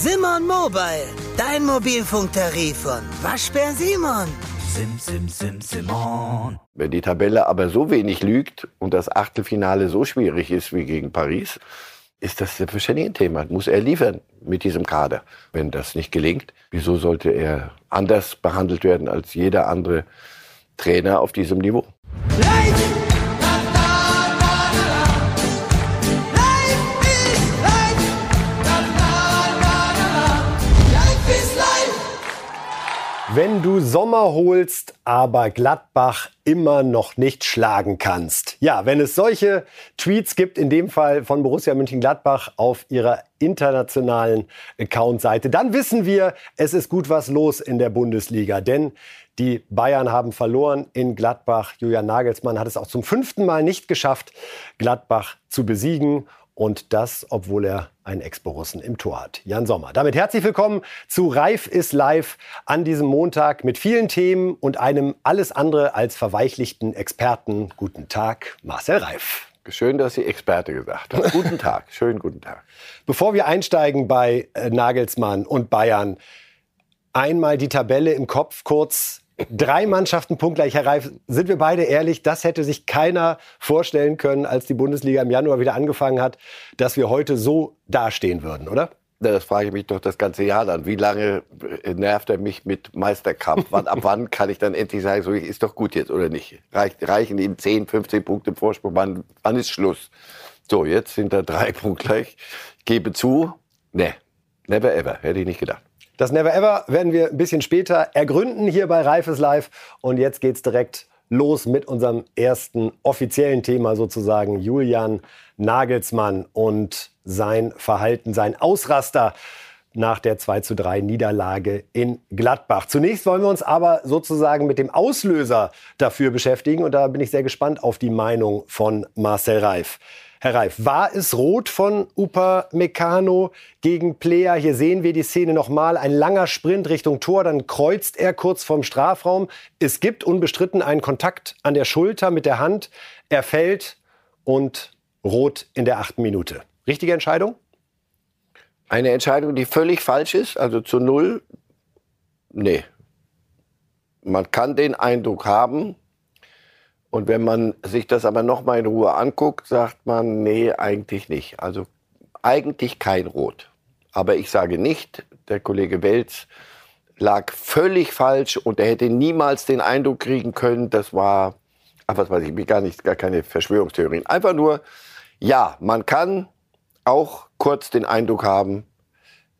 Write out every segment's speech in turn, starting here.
Simon Mobile, dein Mobilfunktarif von Waschbär Simon. Sim, sim, sim, Simon. Wenn die Tabelle aber so wenig lügt und das Achtelfinale so schwierig ist wie gegen Paris, ist das selbstverständlich ein Thema. Muss er liefern mit diesem Kader. Wenn das nicht gelingt, wieso sollte er anders behandelt werden als jeder andere Trainer auf diesem Niveau? Live! Wenn du Sommer holst, aber Gladbach immer noch nicht schlagen kannst. Ja, wenn es solche Tweets gibt, in dem Fall von Borussia Mönchengladbach auf ihrer internationalen Account-Seite, dann wissen wir, es ist gut was los in der Bundesliga. Denn die Bayern haben verloren in Gladbach. Julian Nagelsmann hat es auch zum fünften Mal nicht geschafft, Gladbach zu besiegen. Und das, obwohl er einen Ex-Borussen im Tor hat. Jan Sommer. Damit herzlich willkommen zu Reif ist live an diesem Montag mit vielen Themen und einem alles andere als verweichlichten Experten. Guten Tag, Marcel Reif. Schön, dass Sie Experte gesagt haben. guten Tag, schönen guten Tag. Bevor wir einsteigen bei äh, Nagelsmann und Bayern, einmal die Tabelle im Kopf kurz Drei Mannschaften punktgleich. Herr Reif, sind wir beide ehrlich, das hätte sich keiner vorstellen können, als die Bundesliga im Januar wieder angefangen hat, dass wir heute so dastehen würden, oder? Das frage ich mich doch das ganze Jahr dann. Wie lange nervt er mich mit Meisterkampf? Wann, ab wann kann ich dann endlich sagen, so ist doch gut jetzt oder nicht? Reich, reichen Ihnen 10, 15 Punkte Vorsprung? Wann, wann ist Schluss? So, jetzt sind da drei Punkte gleich. Gebe zu, ne, never ever, hätte ich nicht gedacht. Das Never Ever werden wir ein bisschen später ergründen hier bei Reifes Live. Und jetzt geht's direkt los mit unserem ersten offiziellen Thema sozusagen. Julian Nagelsmann und sein Verhalten, sein Ausraster nach der 2 zu 3 Niederlage in Gladbach. Zunächst wollen wir uns aber sozusagen mit dem Auslöser dafür beschäftigen. Und da bin ich sehr gespannt auf die Meinung von Marcel Reif. Herr Reif, war es rot von Upa Meccano gegen Player? Hier sehen wir die Szene nochmal. Ein langer Sprint Richtung Tor, dann kreuzt er kurz vorm Strafraum. Es gibt unbestritten einen Kontakt an der Schulter mit der Hand. Er fällt und rot in der achten Minute. Richtige Entscheidung? Eine Entscheidung, die völlig falsch ist, also zu null. Nee. Man kann den Eindruck haben, und wenn man sich das aber noch mal in Ruhe anguckt, sagt man, nee, eigentlich nicht. Also eigentlich kein Rot. Aber ich sage nicht, der Kollege Welz lag völlig falsch und er hätte niemals den Eindruck kriegen können, das war, ach, was weiß ich, gar nicht, gar keine Verschwörungstheorien. Einfach nur, ja, man kann auch kurz den Eindruck haben,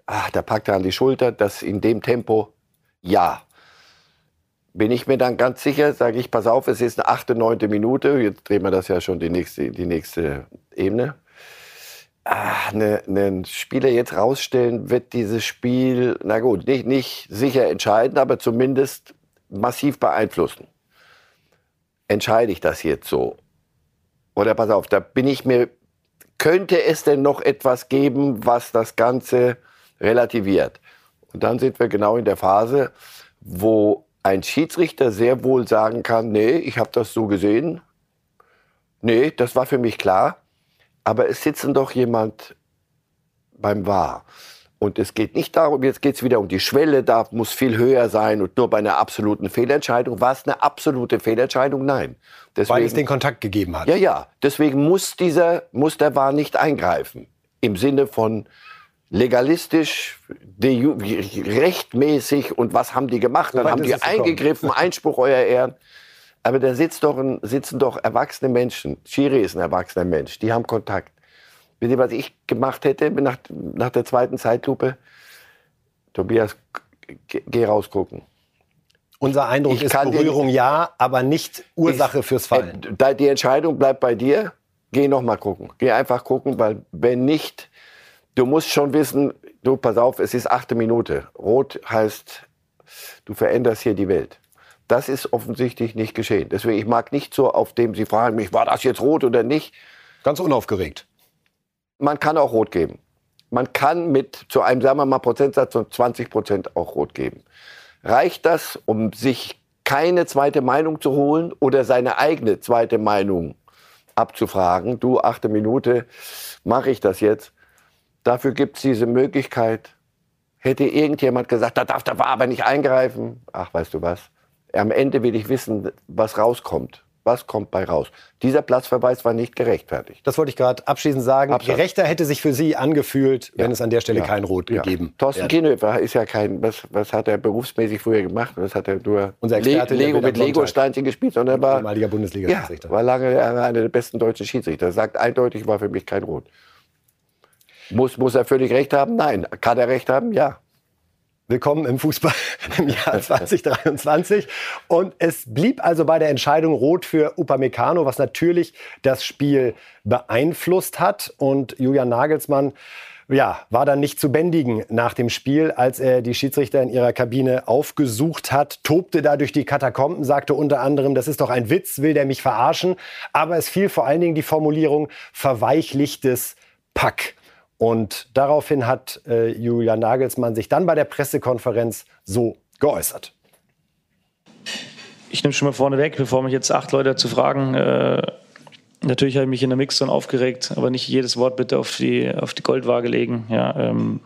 ach, da packt er an die Schulter, das in dem Tempo, ja, bin ich mir dann ganz sicher, sage ich, pass auf, es ist eine achte, neunte Minute, jetzt drehen wir das ja schon die nächste, die nächste Ebene. Ah, eine, einen Spieler jetzt rausstellen, wird dieses Spiel, na gut, nicht, nicht sicher entscheiden, aber zumindest massiv beeinflussen. Entscheide ich das jetzt so? Oder pass auf, da bin ich mir, könnte es denn noch etwas geben, was das Ganze relativiert? Und dann sind wir genau in der Phase, wo ein Schiedsrichter sehr wohl sagen kann, nee, ich habe das so gesehen. Nee, das war für mich klar. Aber es sitzt doch jemand beim Wahr. Und es geht nicht darum, jetzt geht es wieder um die Schwelle, da muss viel höher sein und nur bei einer absoluten Fehlentscheidung. War es eine absolute Fehlentscheidung? Nein. Deswegen, Weil es den Kontakt gegeben hat. Ja, ja. Deswegen muss, dieser, muss der Wahr nicht eingreifen. Im Sinne von, legalistisch, rechtmäßig und was haben die gemacht? Dann haben die eingegriffen, Einspruch, euer Ehren. Aber da sitzt doch ein, sitzen doch erwachsene Menschen. Schiri ist ein erwachsener Mensch, die haben Kontakt. Wisst ihr, was ich gemacht hätte nach, nach der zweiten Zeitlupe? Tobias, geh rausgucken. Unser Eindruck ich ist Berührung den, ja, aber nicht Ursache ich, fürs Fallen. Äh, die Entscheidung bleibt bei dir. Geh noch mal gucken. Geh einfach gucken, weil wenn nicht, du musst schon wissen, du, pass auf, es ist achte Minute. Rot heißt, du veränderst hier die Welt. Das ist offensichtlich nicht geschehen. Deswegen, ich mag nicht so, auf dem Sie fragen mich, war das jetzt rot oder nicht? Ganz unaufgeregt. Man kann auch rot geben. Man kann mit zu einem, sagen wir mal, Prozentsatz von 20 Prozent auch rot geben. Reicht das, um sich keine zweite Meinung zu holen oder seine eigene zweite Meinung abzufragen? Du, achte Minute, mache ich das jetzt? Dafür gibt es diese Möglichkeit Hätte irgendjemand gesagt, da darf der aber nicht eingreifen. Ach, weißt du was? Am Ende will ich wissen, was rauskommt. Was kommt bei raus? Dieser Platzverweis war nicht gerechtfertigt. Das wollte ich gerade abschließend sagen. Absatz. Gerechter hätte sich für Sie angefühlt, wenn Ja. es an der Stelle Ja. kein Rot Ja. gegeben Thorsten wäre. Kienhöfer ist ja kein, was, was hat er berufsmäßig früher gemacht? Was hat er nur Unser Le Experte, Lego mit. Lego-Steinchen gespielt, sondern er war, Ehemaliger Bundesliga-Schiedsrichter. war lange einer der besten deutschen Schiedsrichter. Sagt eindeutig, war für mich kein Rot. Muss, muss er völlig recht haben? Nein. Kann er recht haben? Ja. Willkommen im Fußball im Jahr 2023. Und es blieb also bei der Entscheidung rot für Upamecano, was natürlich das Spiel beeinflusst hat. Und Julian Nagelsmann ja, war dann nicht zu bändigen nach dem Spiel, als er die Schiedsrichter in ihrer Kabine aufgesucht hat, tobte da durch die Katakomben, sagte unter anderem, das ist doch ein Witz, will der mich verarschen. Aber es fiel vor allen Dingen die Formulierung verweichlichtes Pack. Und daraufhin hat äh, Julian Nagelsmann sich dann bei der Pressekonferenz so geäußert. Ich nehme schon mal vorne weg, bevor mich jetzt acht Leute dazu fragen. Äh, natürlich habe ich mich in der Mixzone aufgeregt, aber nicht jedes Wort bitte auf die, auf die Goldwaage legen. Ja, ähm,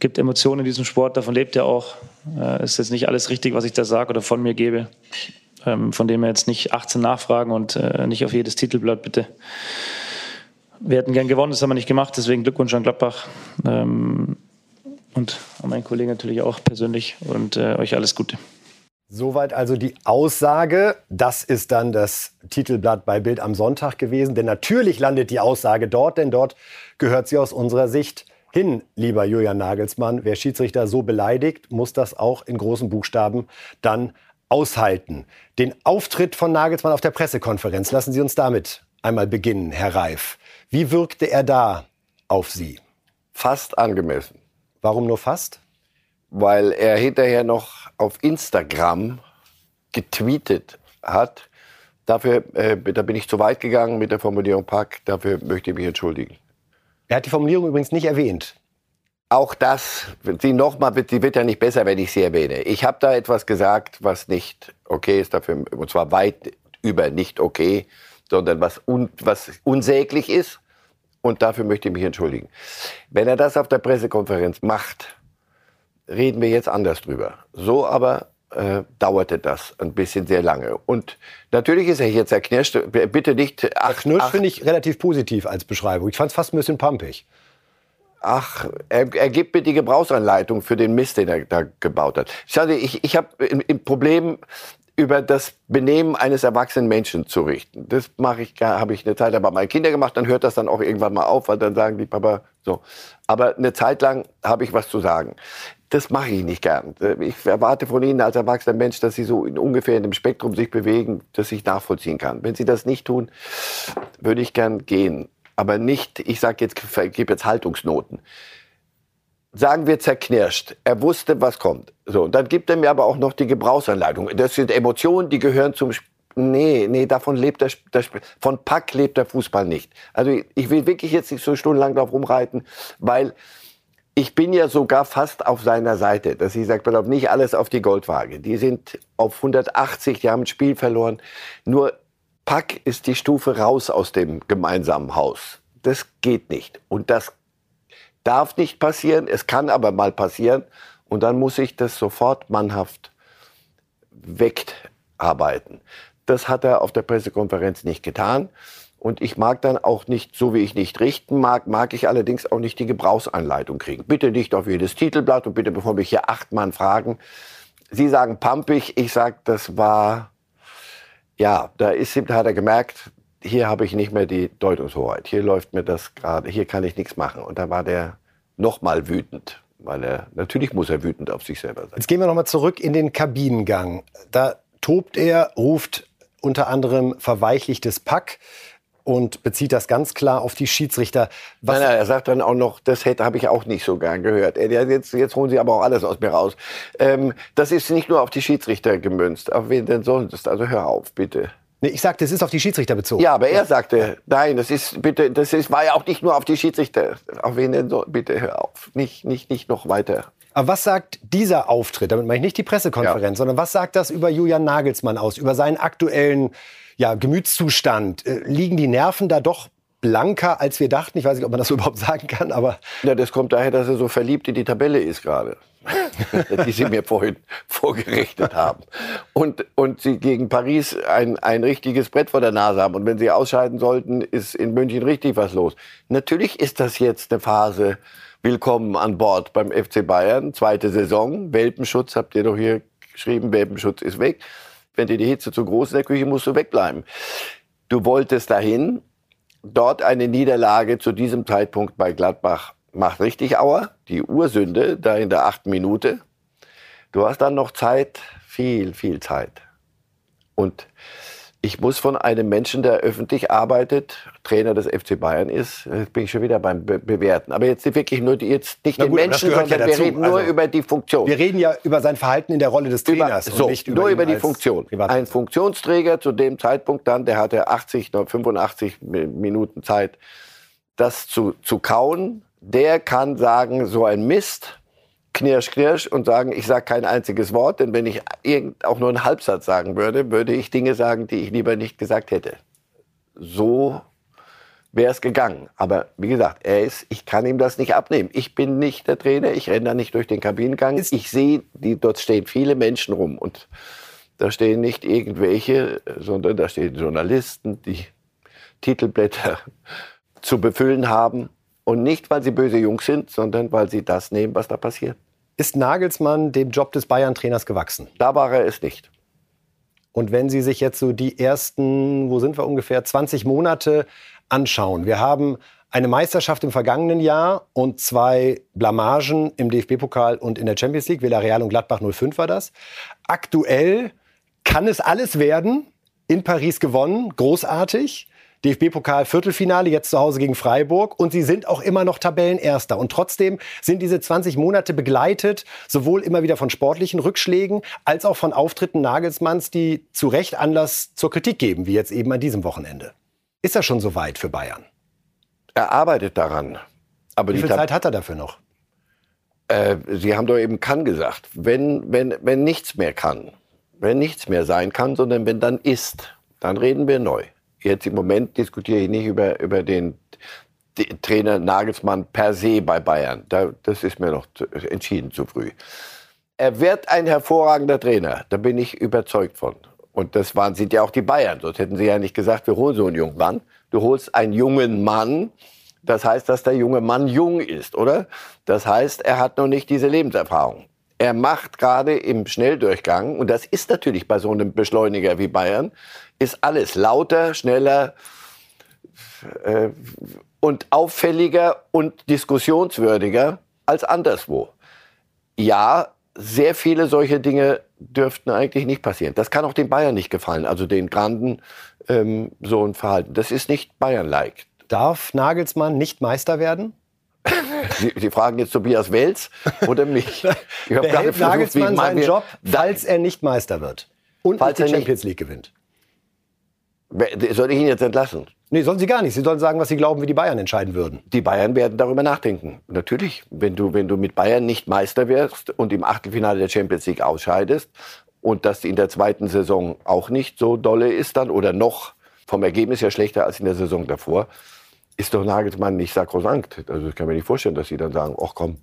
gibt Emotionen in diesem Sport, davon lebt er auch. Äh, ist jetzt nicht alles richtig, was ich da sage oder von mir gebe. Ähm, von dem her jetzt nicht 18 nachfragen und äh, nicht auf jedes Titelblatt bitte. Wir hätten gern gewonnen, das haben wir nicht gemacht, deswegen Glückwunsch an Gladbach. Ähm, und an meinen Kollegen natürlich auch persönlich und äh, euch alles Gute. Soweit also die Aussage. Das ist dann das Titelblatt bei Bild am Sonntag gewesen. Denn natürlich landet die Aussage dort, denn dort gehört sie aus unserer Sicht hin, lieber Julian Nagelsmann. Wer Schiedsrichter so beleidigt, muss das auch in großen Buchstaben dann aushalten. Den Auftritt von Nagelsmann auf der Pressekonferenz, lassen Sie uns damit einmal beginnen, Herr Reif. Wie wirkte er da auf Sie? Fast angemessen. Warum nur fast? Weil er hinterher noch auf Instagram getweetet hat. Dafür, äh, da bin ich zu weit gegangen mit der Formulierung Pack. Dafür möchte ich mich entschuldigen. Er hat die Formulierung übrigens nicht erwähnt. Auch das, sie nochmal, die wird ja nicht besser, wenn ich sie erwähne. Ich habe da etwas gesagt, was nicht okay ist, dafür, und zwar weit über nicht okay, sondern was, un, was unsäglich ist. Und dafür möchte ich mich entschuldigen. Wenn er das auf der Pressekonferenz macht, reden wir jetzt anders drüber. So aber äh, dauerte das ein bisschen sehr lange. Und natürlich ist er jetzt zerknirscht. Bitte nicht. Ach, Knirsch finde ich relativ positiv als Beschreibung. Ich fand es fast ein bisschen pumpig. Ach, er, er gibt mir die Gebrauchsanleitung für den Mist, den er da gebaut hat. Schau dir, ich, ich habe ein Problem, über das Benehmen eines erwachsenen Menschen zu richten. Das mache ich, habe ich eine Zeit lang bei meinen Kindern gemacht, dann hört das dann auch irgendwann mal auf, weil dann sagen die Papa so. Aber eine Zeit lang habe ich was zu sagen. Das mache ich nicht gern. Ich erwarte von Ihnen als erwachsener Mensch, dass Sie so in ungefähr in dem Spektrum sich bewegen, das ich nachvollziehen kann. Wenn Sie das nicht tun, würde ich gern gehen. Aber nicht, ich sage jetzt, ich gebe jetzt Haltungsnoten sagen wir zerknirscht. Er wusste, was kommt. So, und dann gibt er mir aber auch noch die Gebrauchsanleitung. Das sind Emotionen, die gehören zum Sp Nee, nee, davon lebt der, der von Pack lebt der Fußball nicht. Also ich will wirklich jetzt nicht so stundenlang drauf rumreiten, weil ich bin ja sogar fast auf seiner Seite, dass ich sage, pass nicht alles auf die Goldwaage. Die sind auf 180, die haben ein Spiel verloren. Nur Pack ist die Stufe raus aus dem gemeinsamen Haus. Das geht nicht. Und das darf nicht passieren, es kann aber mal passieren und dann muss ich das sofort mannhaft wegarbeiten. Das hat er auf der Pressekonferenz nicht getan und ich mag dann auch nicht, so wie ich nicht richten mag, mag ich allerdings auch nicht die Gebrauchsanleitung kriegen. Bitte nicht auf jedes Titelblatt und bitte bevor mich hier acht Mann fragen. Sie sagen pampig, ich sag, das war, ja, da ist, hat er gemerkt, hier habe ich nicht mehr die Deutungshoheit. Hier läuft mir das gerade, hier kann ich nichts machen. Und da war der noch mal wütend, weil er natürlich muss er wütend auf sich selber sein. Jetzt gehen wir noch mal zurück in den Kabinengang. Da tobt er, ruft unter anderem verweichlichtes Pack und bezieht das ganz klar auf die Schiedsrichter. Was nein, nein, er sagt dann auch noch, das hätte habe ich auch nicht so gern gehört. Jetzt, jetzt holen Sie aber auch alles aus mir raus. Ähm, das ist nicht nur auf die Schiedsrichter gemünzt. Auf wen denn sonst? Also hör auf, bitte. Nee, ich sagte, es ist auf die Schiedsrichter bezogen. Ja, aber er sagte, nein, das ist bitte, das ist, war ja auch nicht nur auf die Schiedsrichter. Auf wen denn so? Bitte hör auf, nicht, nicht, nicht noch weiter. Aber was sagt dieser Auftritt? Damit meine ich nicht die Pressekonferenz, ja. sondern was sagt das über Julian Nagelsmann aus, über seinen aktuellen ja, Gemütszustand? Äh, liegen die Nerven da doch blanker, als wir dachten. Ich weiß nicht, ob man das so überhaupt sagen kann, aber. Ja, das kommt daher, dass er so verliebt in die Tabelle ist gerade. die Sie mir vorhin vorgerichtet haben. Und, und Sie gegen Paris ein, ein richtiges Brett vor der Nase haben. Und wenn Sie ausscheiden sollten, ist in München richtig was los. Natürlich ist das jetzt eine Phase, willkommen an Bord beim FC Bayern. Zweite Saison. Welpenschutz habt ihr doch hier geschrieben. Welpenschutz ist weg. Wenn dir die Hitze zu groß ist in der Küche, musst du wegbleiben. Du wolltest dahin. Dort eine Niederlage zu diesem Zeitpunkt bei Gladbach macht richtig Auer. Die Ursünde da in der achten Minute. Du hast dann noch Zeit, viel, viel Zeit. Und ich muss von einem Menschen, der öffentlich arbeitet, Trainer des FC Bayern ist, jetzt bin ich schon wieder beim Be Bewerten. Aber jetzt wirklich nur jetzt nicht gut, den Menschen, sondern ja wir reden nur also, über die Funktion. Wir reden ja über sein Verhalten in der Rolle des Trainers über, so, nicht über nur über die Funktion. Ein Funktionsträger zu dem Zeitpunkt dann, der hatte 80, 85 Minuten Zeit, das zu, zu kauen. Der kann sagen, so ein Mist, knirsch, knirsch und sagen, ich sage kein einziges Wort, denn wenn ich irgend, auch nur einen Halbsatz sagen würde, würde ich Dinge sagen, die ich lieber nicht gesagt hätte. So wäre es gegangen. Aber wie gesagt, er ist, ich kann ihm das nicht abnehmen. Ich bin nicht der Trainer, ich renne da nicht durch den Kabinengang. Ich sehe, die, dort stehen viele Menschen rum und da stehen nicht irgendwelche, sondern da stehen Journalisten, die Titelblätter zu befüllen haben. Und nicht, weil sie böse Jungs sind, sondern weil sie das nehmen, was da passiert. Ist Nagelsmann dem Job des Bayern-Trainers gewachsen? Da war er es nicht. Und wenn Sie sich jetzt so die ersten, wo sind wir ungefähr, 20 Monate anschauen. Wir haben eine Meisterschaft im vergangenen Jahr und zwei Blamagen im DFB-Pokal und in der Champions League. Villarreal und Gladbach 05 war das. Aktuell kann es alles werden. In Paris gewonnen, großartig. DFB-Pokal Viertelfinale, jetzt zu Hause gegen Freiburg. Und sie sind auch immer noch Tabellenerster. Und trotzdem sind diese 20 Monate begleitet, sowohl immer wieder von sportlichen Rückschlägen, als auch von Auftritten Nagelsmanns, die zu Recht Anlass zur Kritik geben, wie jetzt eben an diesem Wochenende. Ist er schon so weit für Bayern? Er arbeitet daran. Aber wie viel Zeit hat er dafür noch? Äh, Sie haben doch eben kann gesagt. Wenn, wenn, wenn nichts mehr kann, wenn nichts mehr sein kann, sondern wenn dann ist, dann reden wir neu. Jetzt im Moment diskutiere ich nicht über, über den Trainer Nagelsmann per se bei Bayern. Da, das ist mir noch zu, entschieden zu früh. Er wird ein hervorragender Trainer, da bin ich überzeugt von. Und das waren, sind ja auch die Bayern. Sonst hätten sie ja nicht gesagt, wir holen so einen jungen Mann. Du holst einen jungen Mann. Das heißt, dass der junge Mann jung ist, oder? Das heißt, er hat noch nicht diese Lebenserfahrung. Er macht gerade im Schnelldurchgang, und das ist natürlich bei so einem Beschleuniger wie Bayern, ist alles lauter, schneller äh, und auffälliger und diskussionswürdiger als anderswo. Ja, sehr viele solche Dinge dürften eigentlich nicht passieren. Das kann auch den Bayern nicht gefallen, also den Granden ähm, so ein Verhalten. Das ist nicht Bayern-like. Darf Nagelsmann nicht Meister werden? Sie, Sie, fragen jetzt Tobias Wels oder mich. Ich habe gerade versucht, Nagelsmann seinen Job, falls er nicht Meister wird und falls nicht die Champions League gewinnt. Soll ich ihn jetzt entlassen? Nee, sollen Sie gar nicht. Sie sollen sagen, was Sie glauben, wie die Bayern entscheiden würden. Die Bayern werden darüber nachdenken. Natürlich, wenn du, wenn du mit Bayern nicht Meister wirst und im Achtelfinale der Champions League ausscheidest und das in der zweiten Saison auch nicht so dolle ist dann oder noch vom Ergebnis her schlechter als in der Saison davor, ist doch Nagelsmann nicht sakrosankt. Also ich kann mir nicht vorstellen, dass sie dann sagen, ach komm,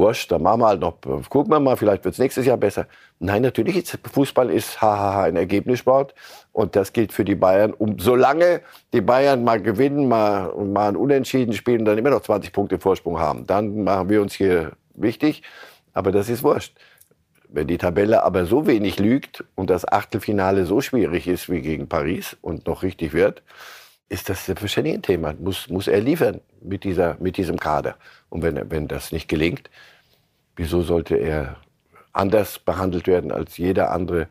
wurscht, dann machen wir halt noch, gucken wir mal, vielleicht wird es nächstes Jahr besser. Nein, natürlich ist Fußball ist hahaha ein Ergebnissport und das gilt für die Bayern. Um, solange die Bayern mal gewinnen, mal, mal ein Unentschieden spielen, dann immer noch 20 Punkte Vorsprung haben, dann machen wir uns hier wichtig. Aber das ist wurscht. Wenn die Tabelle aber so wenig lügt und das Achtelfinale so schwierig ist wie gegen Paris und noch richtig wird, ist das selbstverständlich ein Thema. Muss, muss er liefern mit, dieser, mit diesem Kader. Und wenn, wenn das nicht gelingt, wieso sollte er anders behandelt werden als jeder andere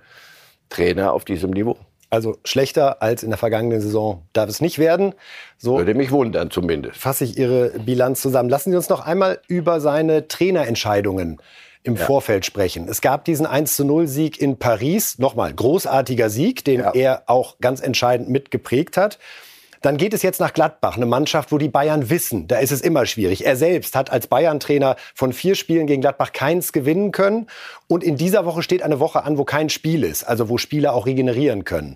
Trainer auf diesem Niveau? Also schlechter als in der vergangenen Saison darf es nicht werden. So Würde mich wundern zumindest. Fasse ich Ihre Bilanz zusammen. Lassen Sie uns noch einmal über seine Trainerentscheidungen im ja. Vorfeld sprechen. Es gab diesen 1 0 Sieg in Paris. Nochmal, großartiger Sieg, den ja. er auch ganz entscheidend mitgeprägt hat. Dann geht es jetzt nach Gladbach, eine Mannschaft, wo die Bayern wissen, da ist es immer schwierig. Er selbst hat als Bayern-Trainer von vier Spielen gegen Gladbach keins gewinnen können. Und in dieser Woche steht eine Woche an, wo kein Spiel ist, also wo Spieler auch regenerieren können.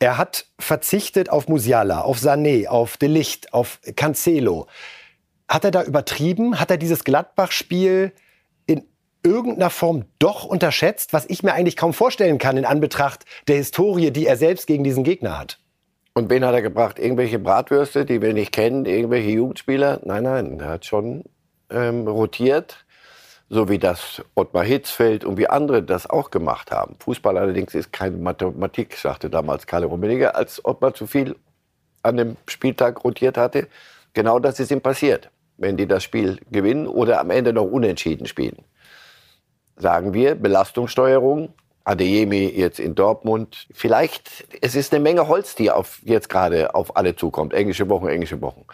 Er hat verzichtet auf Musiala, auf Sané, auf De Licht, auf Cancelo. Hat er da übertrieben? Hat er dieses Gladbach-Spiel in irgendeiner Form doch unterschätzt, was ich mir eigentlich kaum vorstellen kann in Anbetracht der Historie, die er selbst gegen diesen Gegner hat? Und wen hat er gebracht? Irgendwelche Bratwürste, die wir nicht kennen, irgendwelche Jugendspieler? Nein, nein, er hat schon ähm, rotiert, so wie das Ottmar Hitzfeld und wie andere das auch gemacht haben. Fußball allerdings ist keine Mathematik, sagte damals Karl Rummenigge, als Ottmar zu viel an dem Spieltag rotiert hatte. Genau das ist ihm passiert, wenn die das Spiel gewinnen oder am Ende noch unentschieden spielen. Sagen wir, Belastungssteuerung, Adeyemi jetzt in Dortmund. Vielleicht, es ist eine Menge Holz, die auf, jetzt gerade auf alle zukommt. Englische Wochen, englische Wochen.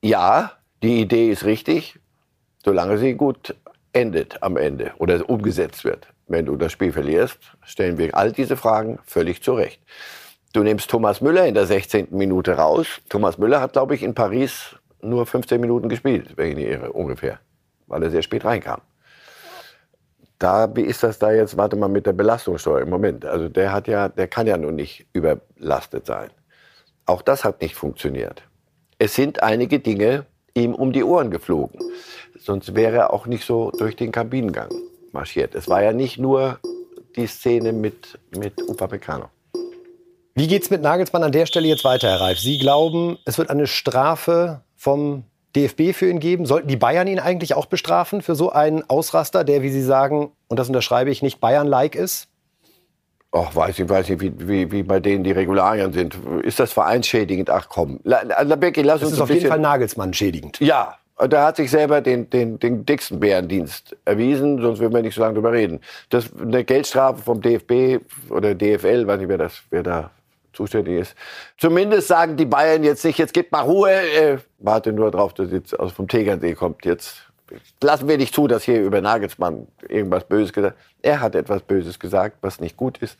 Ja, die Idee ist richtig, solange sie gut endet am Ende oder umgesetzt wird. Wenn du das Spiel verlierst, stellen wir all diese Fragen völlig zurecht. Du nimmst Thomas Müller in der 16. Minute raus. Thomas Müller hat, glaube ich, in Paris nur 15 Minuten gespielt, wenn ich nicht irre, ungefähr, weil er sehr spät reinkam da, wie ist das da jetzt, warte mal, mit der Belastungssteuer im Moment? Also der hat ja, der kann ja nun nicht überlastet sein. Auch das hat nicht funktioniert. Es sind einige Dinge ihm um die Ohren geflogen. Sonst wäre er auch nicht so durch den Kabinengang marschiert. Es war ja nicht nur die Szene mit, mit Upamecano. Wie geht's mit Nagelsmann an der Stelle jetzt weiter, Herr Reif? Sie glauben, es wird eine Strafe vom DFB für ihn geben? Sollten die Bayern ihn eigentlich auch bestrafen für so einen Ausraster, der, wie Sie sagen, und das unterschreibe ich, nicht Bayern-like ist? Ach, weiß ich, weiß ich, wie, wie, wie bei denen die Regularien sind. Ist das vereinsschädigend? Ach komm. La, la, Becky, lass das uns ist auf jeden Fall Nagelsmann schädigend. Ja, da hat sich selber den, den, den dicksten Bärendienst erwiesen, sonst würden wir nicht so lange drüber reden. Das, eine Geldstrafe vom DFB oder DFL, weiß nicht, wer, das, wer da zuständig ist. Zumindest sagen die Bayern jetzt nicht, jetzt gibt mal Ruhe, äh, warte nur drauf, dass jetzt aus vom Tegernsee kommt. Jetzt lassen wir nicht zu, dass hier über Nagelsmann irgendwas Böses gesagt Er hat etwas Böses gesagt, was nicht gut ist.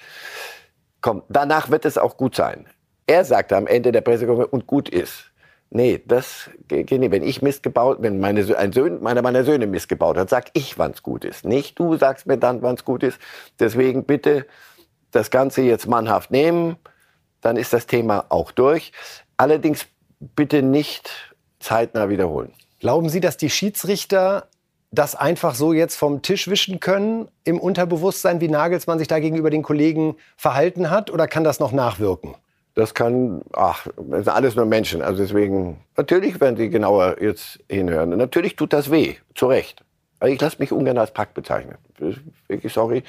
Komm, danach wird es auch gut sein. Er sagte am Ende der Pressekonferenz, und gut ist. Nee, das geht nicht. Wenn ich Mist gebaut, wenn meine, ein Sohn, meiner meiner Söhne Mist gebaut hat, sag ich, wann es gut ist. Nicht du sagst mir dann, wann es gut ist. Deswegen bitte das Ganze jetzt mannhaft nehmen dann ist das Thema auch durch. Allerdings bitte nicht zeitnah wiederholen. Glauben Sie, dass die Schiedsrichter das einfach so jetzt vom Tisch wischen können im Unterbewusstsein, wie Nagelsmann sich da gegenüber den Kollegen verhalten hat? Oder kann das noch nachwirken? Das kann, ach, das sind alles nur Menschen. Also deswegen, natürlich werden Sie genauer jetzt hinhören. Und natürlich tut das weh, zu Recht. Also ich lasse mich ungern als Pack bezeichnen. Wirklich sorry.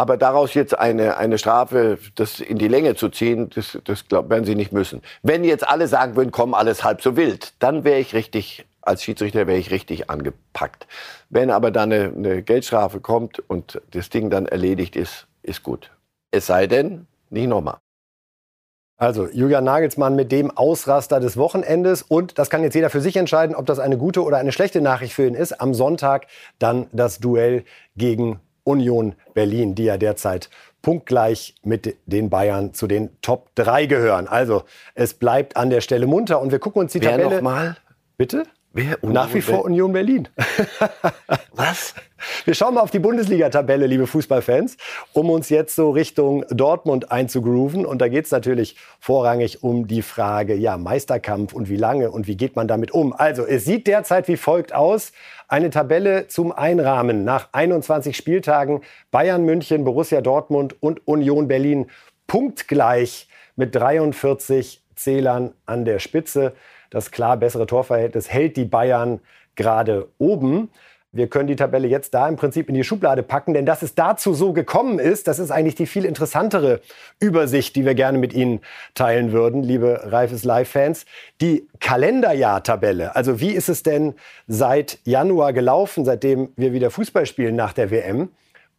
Aber daraus jetzt eine, eine Strafe das in die Länge zu ziehen, das, das glaub, werden sie nicht müssen. Wenn jetzt alle sagen würden, komm, alles halb so wild, dann wäre ich richtig, als Schiedsrichter wäre ich richtig angepackt. Wenn aber dann eine, eine Geldstrafe kommt und das Ding dann erledigt ist, ist gut. Es sei denn, nicht nochmal. Also Julian Nagelsmann mit dem Ausraster des Wochenendes und das kann jetzt jeder für sich entscheiden, ob das eine gute oder eine schlechte Nachricht für ihn ist. Am Sonntag dann das Duell gegen Union Berlin, die ja derzeit punktgleich mit den Bayern zu den Top 3 gehören. Also es bleibt an der Stelle munter und wir gucken uns die Wer Tabelle. Noch mal? Bitte? Wer? Nach wie vor Union Berlin. Was? Wir schauen mal auf die Bundesliga-Tabelle, liebe Fußballfans, um uns jetzt so Richtung Dortmund einzugrooven. Und da geht es natürlich vorrangig um die Frage, ja, Meisterkampf und wie lange und wie geht man damit um. Also, es sieht derzeit wie folgt aus. Eine Tabelle zum Einrahmen nach 21 Spieltagen. Bayern München, Borussia Dortmund und Union Berlin punktgleich mit 43 Zählern an der Spitze. Das klar bessere Torverhältnis hält die Bayern gerade oben. Wir können die Tabelle jetzt da im Prinzip in die Schublade packen, denn dass es dazu so gekommen ist, das ist eigentlich die viel interessantere Übersicht, die wir gerne mit Ihnen teilen würden, liebe Reifes Live-Fans. Die Kalenderjahr-Tabelle. Also wie ist es denn seit Januar gelaufen, seitdem wir wieder Fußball spielen nach der WM?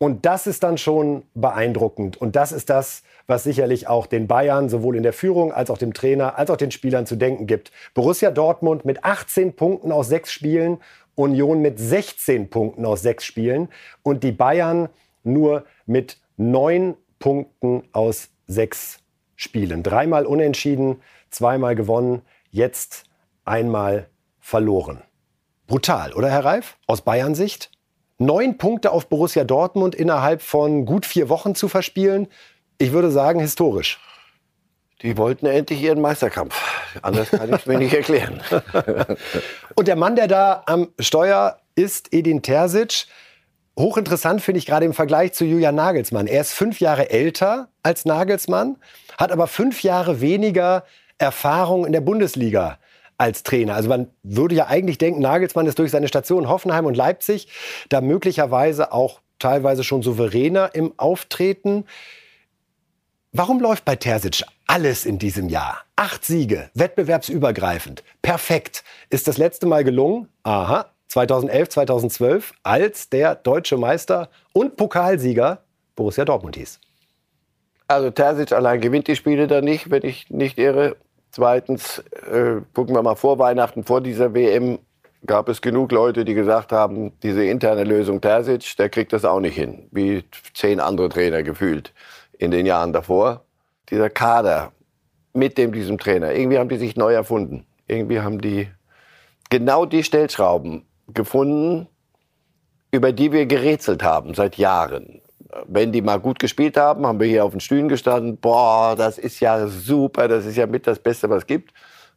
Und das ist dann schon beeindruckend. Und das ist das, was sicherlich auch den Bayern sowohl in der Führung als auch dem Trainer als auch den Spielern zu denken gibt. Borussia Dortmund mit 18 Punkten aus sechs Spielen, Union mit 16 Punkten aus sechs Spielen und die Bayern nur mit neun Punkten aus sechs Spielen. Dreimal unentschieden, zweimal gewonnen, jetzt einmal verloren. Brutal, oder Herr Reif? Aus Bayern Sicht? Neun Punkte auf Borussia Dortmund innerhalb von gut vier Wochen zu verspielen, ich würde sagen, historisch. Die wollten endlich ihren Meisterkampf. Anders kann ich es mir nicht erklären. Und der Mann, der da am Steuer ist, Edin Terzic, hochinteressant finde ich gerade im Vergleich zu Julian Nagelsmann. Er ist fünf Jahre älter als Nagelsmann, hat aber fünf Jahre weniger Erfahrung in der Bundesliga als Trainer. Also man würde ja eigentlich denken, Nagelsmann ist durch seine Station Hoffenheim und Leipzig da möglicherweise auch teilweise schon souveräner im Auftreten. Warum läuft bei Terzic alles in diesem Jahr? Acht Siege, wettbewerbsübergreifend, perfekt. Ist das letzte Mal gelungen? Aha, 2011, 2012, als der deutsche Meister und Pokalsieger Borussia Dortmund hieß. Also Terzic allein gewinnt die Spiele da nicht, wenn ich nicht irre. Zweitens, äh, gucken wir mal vor Weihnachten, vor dieser WM gab es genug Leute, die gesagt haben, diese interne Lösung Terzic, der kriegt das auch nicht hin, wie zehn andere Trainer gefühlt in den Jahren davor. Dieser Kader mit dem, diesem Trainer, irgendwie haben die sich neu erfunden. Irgendwie haben die genau die Stellschrauben gefunden, über die wir gerätselt haben seit Jahren wenn die mal gut gespielt haben, haben wir hier auf den Stühlen gestanden, boah, das ist ja super, das ist ja mit das Beste, was es gibt.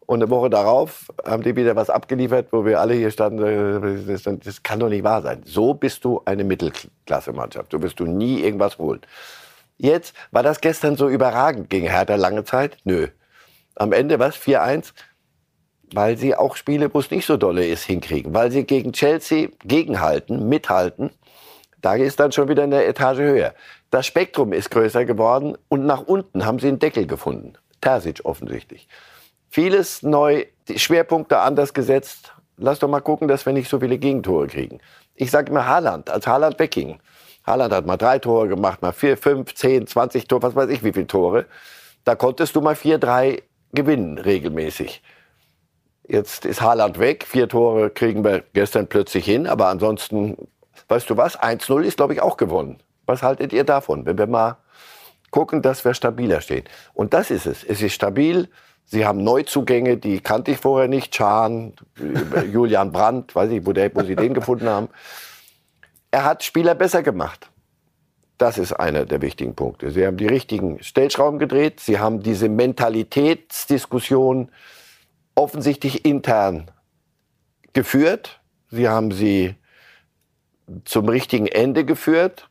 Und eine Woche darauf haben die wieder was abgeliefert, wo wir alle hier standen, das kann doch nicht wahr sein. So bist du eine Mittelklasse-Mannschaft. So wirst du nie irgendwas holen. Jetzt, war das gestern so überragend gegen Hertha lange Zeit? Nö. Am Ende was? 4-1? Weil sie auch Spiele, wo es nicht so dolle ist, hinkriegen. Weil sie gegen Chelsea gegenhalten, mithalten da ist dann schon wieder eine Etage höher. Das Spektrum ist größer geworden und nach unten haben sie einen Deckel gefunden. Terzic offensichtlich. Vieles neu, die Schwerpunkte anders gesetzt. Lass doch mal gucken, dass wir nicht so viele Gegentore kriegen. Ich sage immer Haaland, als Haaland wegging. Haaland hat mal drei Tore gemacht, mal vier, fünf, zehn, zwanzig Tore, was weiß ich wie viele Tore. Da konntest du mal vier, drei gewinnen regelmäßig. Jetzt ist Haaland weg, vier Tore kriegen wir gestern plötzlich hin, aber ansonsten weißt du was, 1-0 ist, glaube ich, auch gewonnen. Was haltet ihr davon, wenn wir mal gucken, dass wir stabiler stehen? Und das ist es. Es ist stabil. Sie haben Neuzugänge, die kannte ich vorher nicht. Chan, Julian Brandt, weiß ich, wo, der, wo sie den gefunden haben. Er hat Spieler besser gemacht. Das ist einer der wichtigen Punkte. Sie haben die richtigen Stellschrauben gedreht. Sie haben diese Mentalitätsdiskussion offensichtlich intern geführt. Sie haben sie zum richtigen Ende geführt.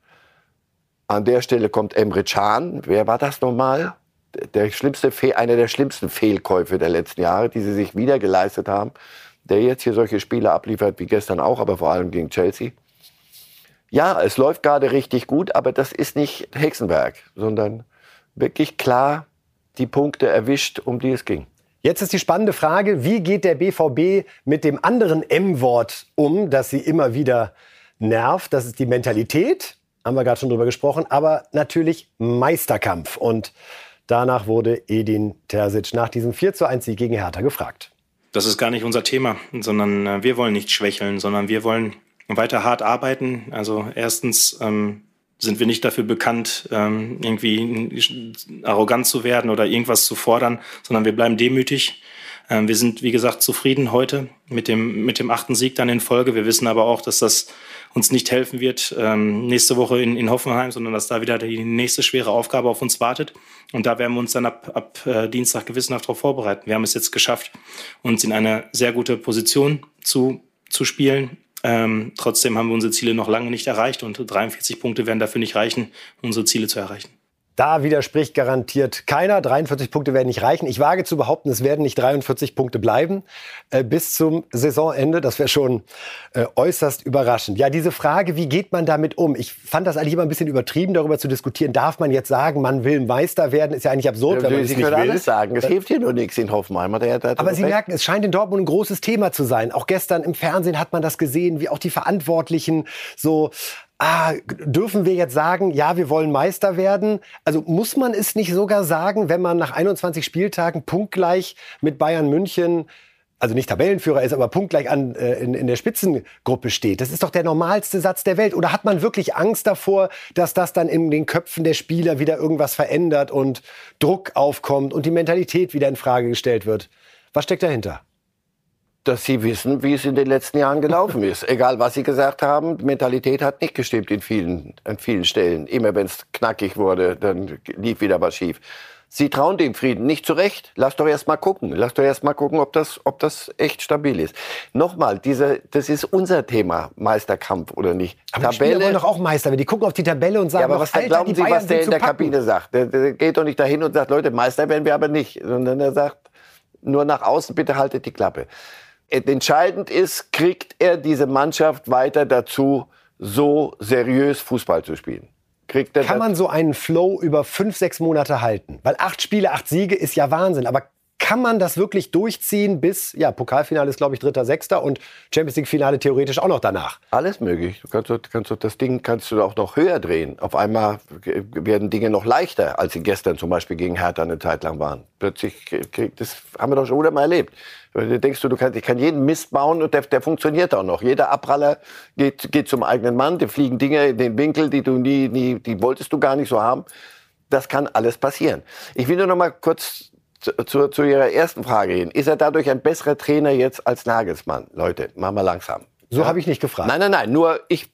An der Stelle kommt Emre Can. Wer war das nochmal? Der schlimmste einer der schlimmsten Fehlkäufe der letzten Jahre, die sie sich wieder geleistet haben. Der jetzt hier solche Spiele abliefert wie gestern auch, aber vor allem gegen Chelsea. Ja, es läuft gerade richtig gut, aber das ist nicht Hexenwerk, sondern wirklich klar die Punkte erwischt, um die es ging. Jetzt ist die spannende Frage, wie geht der BVB mit dem anderen M-Wort um, das sie immer wieder nervt. Das ist die Mentalität, haben wir gerade schon drüber gesprochen, aber natürlich Meisterkampf. Und danach wurde Edin Terzic nach diesem 4 zu 1 Sieg gegen Hertha gefragt. Das ist gar nicht unser Thema, sondern äh, wir wollen nicht schwächeln, sondern wir wollen weiter hart arbeiten. Also erstens ähm, sind wir nicht dafür bekannt, ähm, irgendwie arrogant zu werden oder irgendwas zu fordern, sondern wir bleiben demütig. Ähm, wir sind, wie gesagt, zufrieden heute mit dem, mit dem achten Sieg dann in Folge. Wir wissen aber auch, dass das uns nicht helfen wird ähm, nächste Woche in, in Hoffenheim, sondern dass da wieder die nächste schwere Aufgabe auf uns wartet. Und da werden wir uns dann ab, ab äh, Dienstag gewissenhaft darauf vorbereiten. Wir haben es jetzt geschafft, uns in eine sehr gute Position zu, zu spielen. Ähm, trotzdem haben wir unsere Ziele noch lange nicht erreicht und 43 Punkte werden dafür nicht reichen, unsere Ziele zu erreichen. Da widerspricht garantiert keiner. 43 Punkte werden nicht reichen. Ich wage zu behaupten, es werden nicht 43 Punkte bleiben äh, bis zum Saisonende. Das wäre schon äh, äußerst überraschend. Ja, diese Frage, wie geht man damit um? Ich fand das eigentlich immer ein bisschen übertrieben, darüber zu diskutieren. Darf man jetzt sagen, man will Meister werden? Ist ja eigentlich absurd, ja, wenn man es nicht will. alles sagen. Es hilft hier nur nichts in Hoffenheim. Der, der Aber Sie recht. merken, es scheint in Dortmund ein großes Thema zu sein. Auch gestern im Fernsehen hat man das gesehen, wie auch die Verantwortlichen so ah, dürfen wir jetzt sagen, ja, wir wollen Meister werden? Also muss man es nicht sogar sagen, wenn man nach 21 Spieltagen punktgleich mit Bayern München also nicht Tabellenführer ist, aber punktgleich an, äh, in, in der Spitzengruppe steht. Das ist doch der normalste Satz der Welt. Oder hat man wirklich Angst davor, dass das dann in den Köpfen der Spieler wieder irgendwas verändert und Druck aufkommt und die Mentalität wieder in Frage gestellt wird? Was steckt dahinter? Dass sie wissen, wie es in den letzten Jahren gelaufen ist. Egal, was sie gesagt haben, Mentalität hat nicht gestimmt in vielen, an vielen Stellen. Immer wenn es knackig wurde, dann lief wieder was schief. Sie trauen dem Frieden nicht zurecht. Lass doch erst mal gucken. Lass doch erst mal gucken, ob das, ob das echt stabil ist. Nochmal, diese, das ist unser Thema, Meisterkampf oder nicht. Aber die Spieler wollen doch auch Meister werden. Die gucken auf die Tabelle und sagen, ja, aber was Alter, glauben die Sie, was der in der. Kabine sagt? Der, der geht doch nicht dahin und sagt, Leute, Meister werden wir aber nicht. Sondern er sagt, nur nach außen, bitte haltet die Klappe. Entscheidend ist, kriegt er diese Mannschaft weiter dazu, so seriös Fußball zu spielen? Kriegt er Kann man so einen Flow über fünf, sechs Monate halten? Weil acht Spiele, acht Siege ist ja Wahnsinn. Aber kann man das wirklich durchziehen bis, ja, Pokalfinale ist, glaube ich, dritter, sechster und Champions League-Finale theoretisch auch noch danach? Alles möglich. Du kannst, kannst, das Ding kannst du auch noch höher drehen. Auf einmal werden Dinge noch leichter, als sie gestern zum Beispiel gegen Hertha eine Zeit lang waren. Plötzlich, das haben wir doch schon hundertmal erlebt. Da denkst du, du kannst, ich kann jeden Mist bauen und der, der funktioniert auch noch. Jeder Abpraller geht, geht zum eigenen Mann, dir fliegen Dinge in den Winkel, die du nie, nie, die wolltest du gar nicht so haben. Das kann alles passieren. Ich will nur noch mal kurz zu, zu, Ihrer ersten Frage gehen. Ist er dadurch ein besserer Trainer jetzt als Nagelsmann? Leute, machen wir langsam. So habe ich nicht gefragt. Nein, nein, nein. Nur ich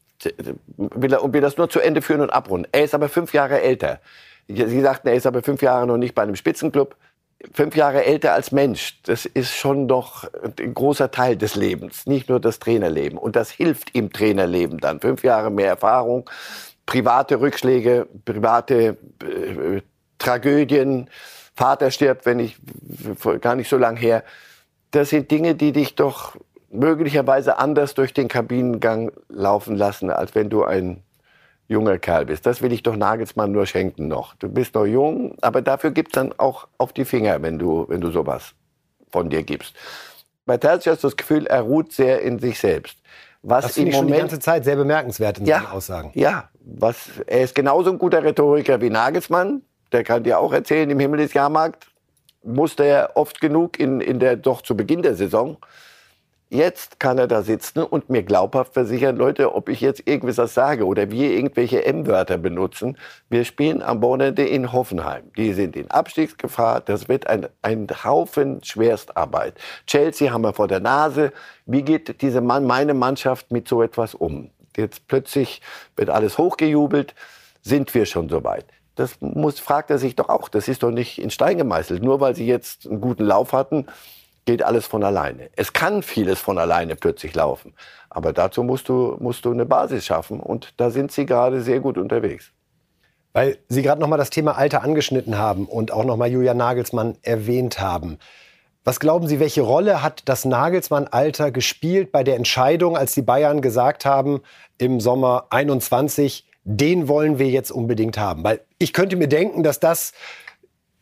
will, will das nur zu Ende führen und abrunden. Er ist aber fünf Jahre älter. Sie sagten, er ist aber fünf Jahre noch nicht bei einem Spitzenclub. Fünf Jahre älter als Mensch, das ist schon doch ein großer Teil des Lebens, nicht nur das Trainerleben. Und das hilft im Trainerleben dann. Fünf Jahre mehr Erfahrung, private Rückschläge, private äh, Tragödien. Vater stirbt, wenn ich gar nicht so lang her. Das sind Dinge, die dich doch möglicherweise anders durch den Kabinengang laufen lassen, als wenn du ein junger Kerl bist. Das will ich doch Nagelsmann nur schenken noch. Du bist noch jung, aber dafür gibt's dann auch auf die Finger, wenn du, wenn du sowas von dir gibst. Bei Terzic hast du das Gefühl, er ruht sehr in sich selbst. Was Das im finde ich schon die Moment ganze Zeit sehr bemerkenswert in seinen Aussagen. ja, was, er ist genauso ein guter Rhetoriker wie Nagelsmann. Der kann dir auch erzählen, im Himmel des Jahrmarkt musste er oft genug in, in der, doch zu Beginn der Saison. Jetzt kann er da sitzen und mir glaubhaft versichern, Leute, ob ich jetzt irgendwas sage oder wir irgendwelche M-Wörter benutzen. Wir spielen am Wochenende in Hoffenheim. Die sind in Abstiegsgefahr. Das wird ein, ein Haufen Schwerstarbeit. Chelsea haben wir vor der Nase. Wie geht diese Mann, meine Mannschaft mit so etwas um? Jetzt plötzlich wird alles hochgejubelt. Sind wir schon soweit? Das muss, fragt er sich doch auch. Das ist doch nicht in Stein gemeißelt. Nur weil sie jetzt einen guten Lauf hatten, geht alles von alleine. Es kann vieles von alleine plötzlich laufen. Aber dazu musst du, musst du eine Basis schaffen. Und da sind sie gerade sehr gut unterwegs. Weil Sie gerade noch mal das Thema Alter angeschnitten haben und auch noch mal Julian Nagelsmann erwähnt haben. Was glauben Sie, welche Rolle hat das Nagelsmann-Alter gespielt bei der Entscheidung, als die Bayern gesagt haben, im Sommer 21, den wollen wir jetzt unbedingt haben? Weil ich könnte mir denken, dass das,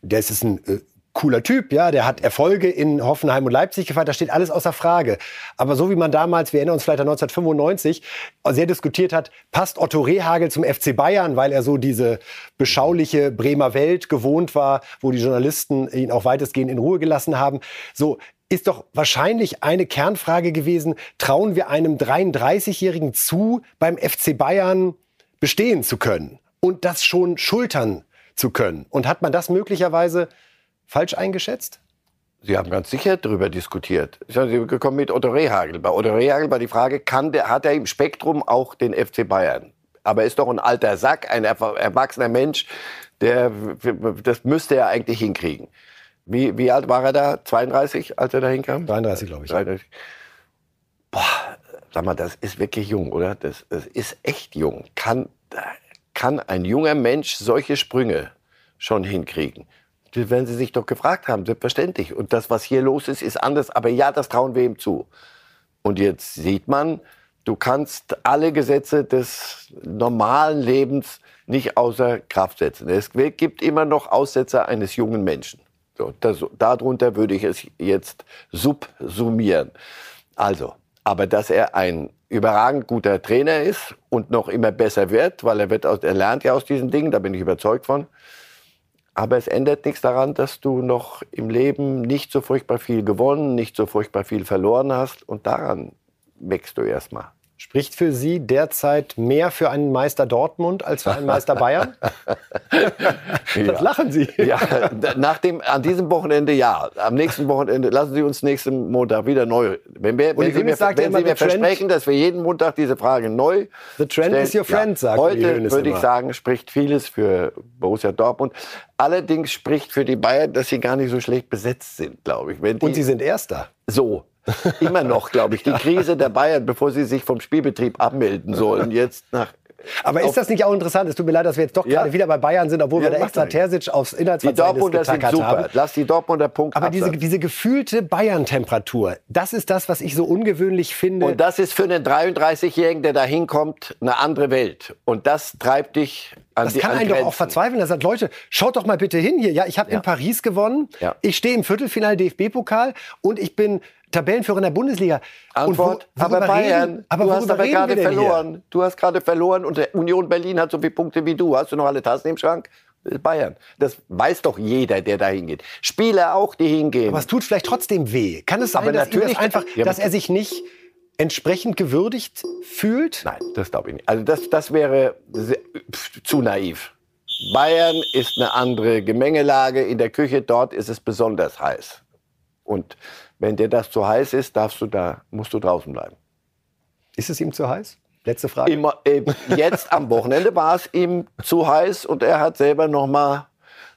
das ist ein äh, cooler Typ, ja, der hat Erfolge in Hoffenheim und Leipzig gefeiert, da steht alles außer Frage. Aber so wie man damals, wir erinnern uns vielleicht an 1995, sehr diskutiert hat, passt Otto Rehagel zum FC Bayern, weil er so diese beschauliche Bremer Welt gewohnt war, wo die Journalisten ihn auch weitestgehend in Ruhe gelassen haben. So ist doch wahrscheinlich eine Kernfrage gewesen, trauen wir einem 33-Jährigen zu, beim FC Bayern bestehen zu können und das schon schultern zu können? Und hat man das möglicherweise falsch eingeschätzt? Sie haben ganz sicher darüber diskutiert. Sie sind gekommen mit Otto Rehagel. Bei Otto Rehagel war die Frage, kann der, hat er im Spektrum auch den FC Bayern? Aber er ist doch ein alter Sack, ein erwachsener Mensch, der, das müsste er eigentlich hinkriegen. Wie, wie alt war er da? 32, als er da hinkam? 33, glaube ich. 33. Boah, sag mal, das ist wirklich jung, oder? Das, das ist echt jung. Kann, kann ein junger Mensch solche Sprünge schon hinkriegen? Das werden Sie sich doch gefragt haben, selbstverständlich. Und das, was hier los ist, ist anders. Aber ja, das trauen wir ihm zu. Und jetzt sieht man, du kannst alle Gesetze des normalen Lebens nicht außer Kraft setzen. Es gibt immer noch Aussetzer eines jungen Menschen. So, das, darunter würde ich es jetzt subsumieren. Also, aber dass er ein überragend guter Trainer ist und noch immer besser wird, weil er wird er lernt ja aus diesen Dingen, da bin ich überzeugt von. Aber es ändert nichts daran, dass du noch im Leben nicht so furchtbar viel gewonnen, nicht so furchtbar viel verloren hast. Und daran wächst du erstmal. Spricht für Sie derzeit mehr für einen Meister Dortmund als für einen Meister Bayern? Das lachen Sie. Ja, nach dem, an diesem Wochenende ja. Am nächsten Wochenende lassen Sie uns nächsten Montag wieder neu. Wenn, wir, wenn Sie mir, sagt ja wenn Sie mir versprechen, dass wir jeden Montag diese Frage neu The trend stellen, is your friend, sagt Uli Heute würde ich sagen, spricht vieles für Borussia Dortmund. Allerdings spricht für die Bayern, dass sie gar nicht so schlecht besetzt sind, glaube ich. Die, Und Sie sind Erster. so. Immer noch, glaube ich. Die Krise der Bayern, bevor sie sich vom Spielbetrieb abmelden sollen, jetzt nach Aber ist das nicht auch interessant? Es tut mir leid, dass wir jetzt doch Ja. gerade wieder bei Bayern sind, obwohl Ja, wir da extra. Terzic aufs Die Inhaltsverzeichnis Dortmunder sind super. haben. Lass die Dortmunder Punkt Aber diese, diese gefühlte Bayern-Temperatur, das ist das, was ich so ungewöhnlich finde. Und das ist für einen 33-Jährigen, der da hinkommt, eine andere Welt. Und das treibt dich an Das die kann an einen doch auch verzweifeln. Er sagt, Leute, schaut doch mal bitte hin hier. Ja, ich habe Ja. in Paris gewonnen. Ich stehe im Viertelfinale DFB-Pokal und ich bin Tabellenführer in der Bundesliga. Antwort, wo- aber Bayern, reden, aber du hast aber gerade denn hier? verloren. Du hast gerade verloren und Union Berlin hat so viele Punkte wie du. Hast du noch alle Tassen im Schrank? Bayern. Das weiß doch jeder, der da hingeht. Spieler auch, die hingehen. Aber es tut vielleicht trotzdem weh. Kann es sein, Aber dass, ihm das natürlich- einfach, Ja, dass er sich nicht entsprechend gewürdigt fühlt? Nein, das glaube ich nicht. Also das, das wäre sehr, pf, zu naiv. Bayern ist eine andere Gemengelage. In der Küche dort ist es besonders heiß. Und wenn dir das zu heiß ist, darfst du da, musst du draußen bleiben. Ist es ihm zu heiß? Letzte Frage. Immer, äh, jetzt am Wochenende war es ihm zu heiß und er hat selber noch mal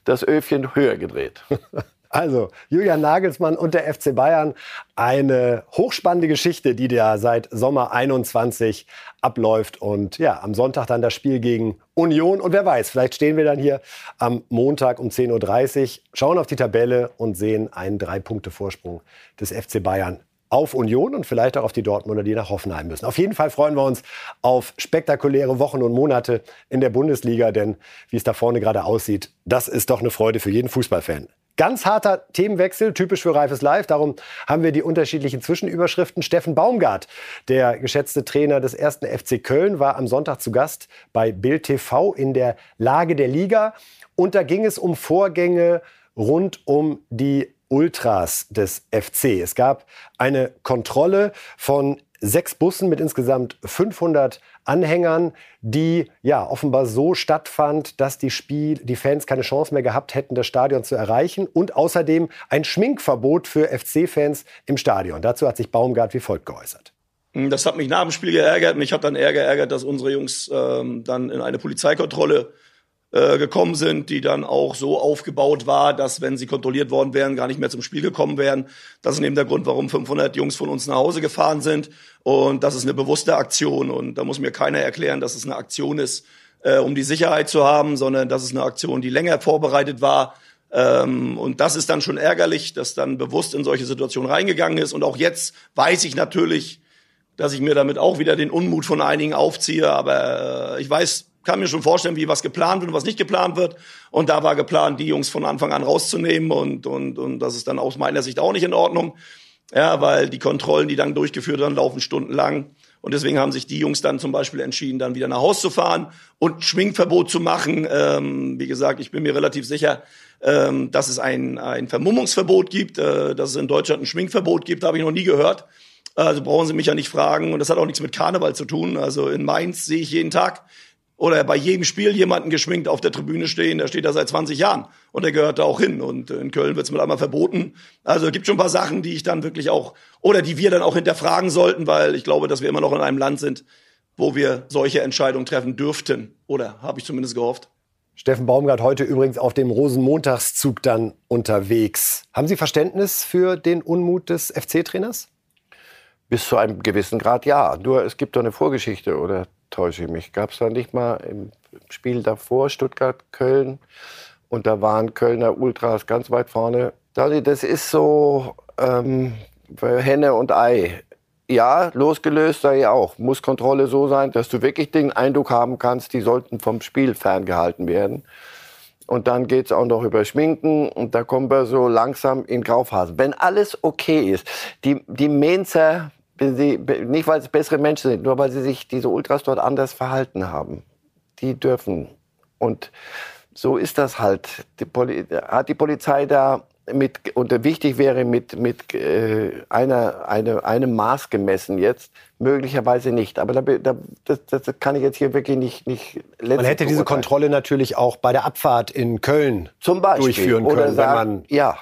das Öfchen höher gedreht. Also, Julian Nagelsmann und der FC Bayern. Eine hochspannende Geschichte, die da seit Sommer 21 abläuft. Und ja, am Sonntag dann das Spiel gegen Union. Und wer weiß, vielleicht stehen wir dann hier am Montag um 10.30 Uhr, schauen auf die Tabelle und sehen einen Drei-Punkte-Vorsprung des FC Bayern auf Union und vielleicht auch auf die Dortmunder, die nach Hoffenheim müssen. Auf jeden Fall freuen wir uns auf spektakuläre Wochen und Monate in der Bundesliga, denn wie es da vorne gerade aussieht, das ist doch eine Freude für jeden Fußballfan. Ganz harter Themenwechsel, typisch für Reifes Live. Darum haben wir die unterschiedlichen Zwischenüberschriften. Steffen Baumgart, der geschätzte Trainer des ersten FC Köln, war am Sonntag zu Gast bei Bild TV in der Lage der Liga. Und da ging es um Vorgänge rund um die Ultras des FC. Es gab eine Kontrolle von sechs Bussen mit insgesamt 500 Anhängern, die ja offenbar so stattfand, dass die, Spiel, die Fans keine Chance mehr gehabt hätten, das Stadion zu erreichen. Und außerdem ein Schminkverbot für FC-Fans im Stadion. Dazu hat sich Baumgart wie folgt geäußert. Das hat mich nach dem Spiel geärgert. Mich hat dann eher geärgert, dass unsere Jungs ähm, dann in eine Polizeikontrolle äh, gekommen sind, die dann auch so aufgebaut war, dass wenn sie kontrolliert worden wären, gar nicht mehr zum Spiel gekommen wären. Das ist eben der Grund, warum 500 Jungs von uns nach Hause gefahren sind. Und das ist eine bewusste Aktion. Und da muss mir keiner erklären, dass es eine Aktion ist, äh, um die Sicherheit zu haben, sondern das ist eine Aktion, die länger vorbereitet war. Ähm, und das ist dann schon ärgerlich, dass dann bewusst in solche Situationen reingegangen ist. Und auch jetzt weiß ich natürlich, dass ich mir damit auch wieder den Unmut von einigen aufziehe. Aber äh, ich weiß, kann mir schon vorstellen, wie was geplant wird und was nicht geplant wird. Und da war geplant, die Jungs von Anfang an rauszunehmen. Und, und, und das ist dann aus meiner Sicht auch nicht in Ordnung. Ja, weil die Kontrollen, die dann durchgeführt werden, laufen stundenlang. Und deswegen haben sich die Jungs dann zum Beispiel entschieden, dann wieder nach Haus zu fahren und Schminkverbot zu machen. Ähm, wie gesagt, ich bin mir relativ sicher, ähm, dass es ein, ein Vermummungsverbot gibt, äh, dass es in Deutschland ein Schminkverbot gibt, habe ich noch nie gehört. Also brauchen Sie mich ja nicht fragen. Und das hat auch nichts mit Karneval zu tun. Also in Mainz sehe ich jeden Tag oder bei jedem Spiel jemanden geschminkt auf der Tribüne stehen. Der steht da seit 20 Jahren und der gehört da auch hin. Und in Köln wird es mit einmal verboten. Also es gibt schon ein paar Sachen, die ich dann wirklich auch oder die wir dann auch hinterfragen sollten, weil ich glaube, dass wir immer noch in einem Land sind, wo wir solche Entscheidungen treffen dürften. Oder habe ich zumindest gehofft. Steffen Baumgart heute übrigens auf dem Rosenmontagszug dann unterwegs. Haben Sie Verständnis für den Unmut des FC-Trainers? Bis zu einem gewissen Grad ja. Nur es gibt doch eine Vorgeschichte, oder täusche ich mich? Gab es da nicht mal im Spiel davor, Stuttgart-Köln? Und da waren Kölner Ultras ganz weit vorne. Das ist so ähm, Henne und Ei. Ja, losgelöst sei ja auch. Muss Kontrolle so sein, dass du wirklich den Eindruck haben kannst, die sollten vom Spiel ferngehalten werden. Und dann geht's auch noch über Schminken und da kommen wir so langsam in Grauphasen. Wenn alles okay ist, die, die Mainzer, sie, nicht weil es bessere Menschen sind, nur weil sie sich diese Ultras dort anders verhalten haben, die dürfen. Und so ist das halt. Die Poli hat die Polizei da mit, und wichtig wäre mit, mit äh, einer, eine, einem Maß gemessen jetzt, möglicherweise nicht. Aber da, da, das, das kann ich jetzt hier wirklich nicht, nicht Man hätte diese Kontrolle natürlich auch bei der Abfahrt in Köln Zum Beispiel. durchführen können, sagen, wenn man ja,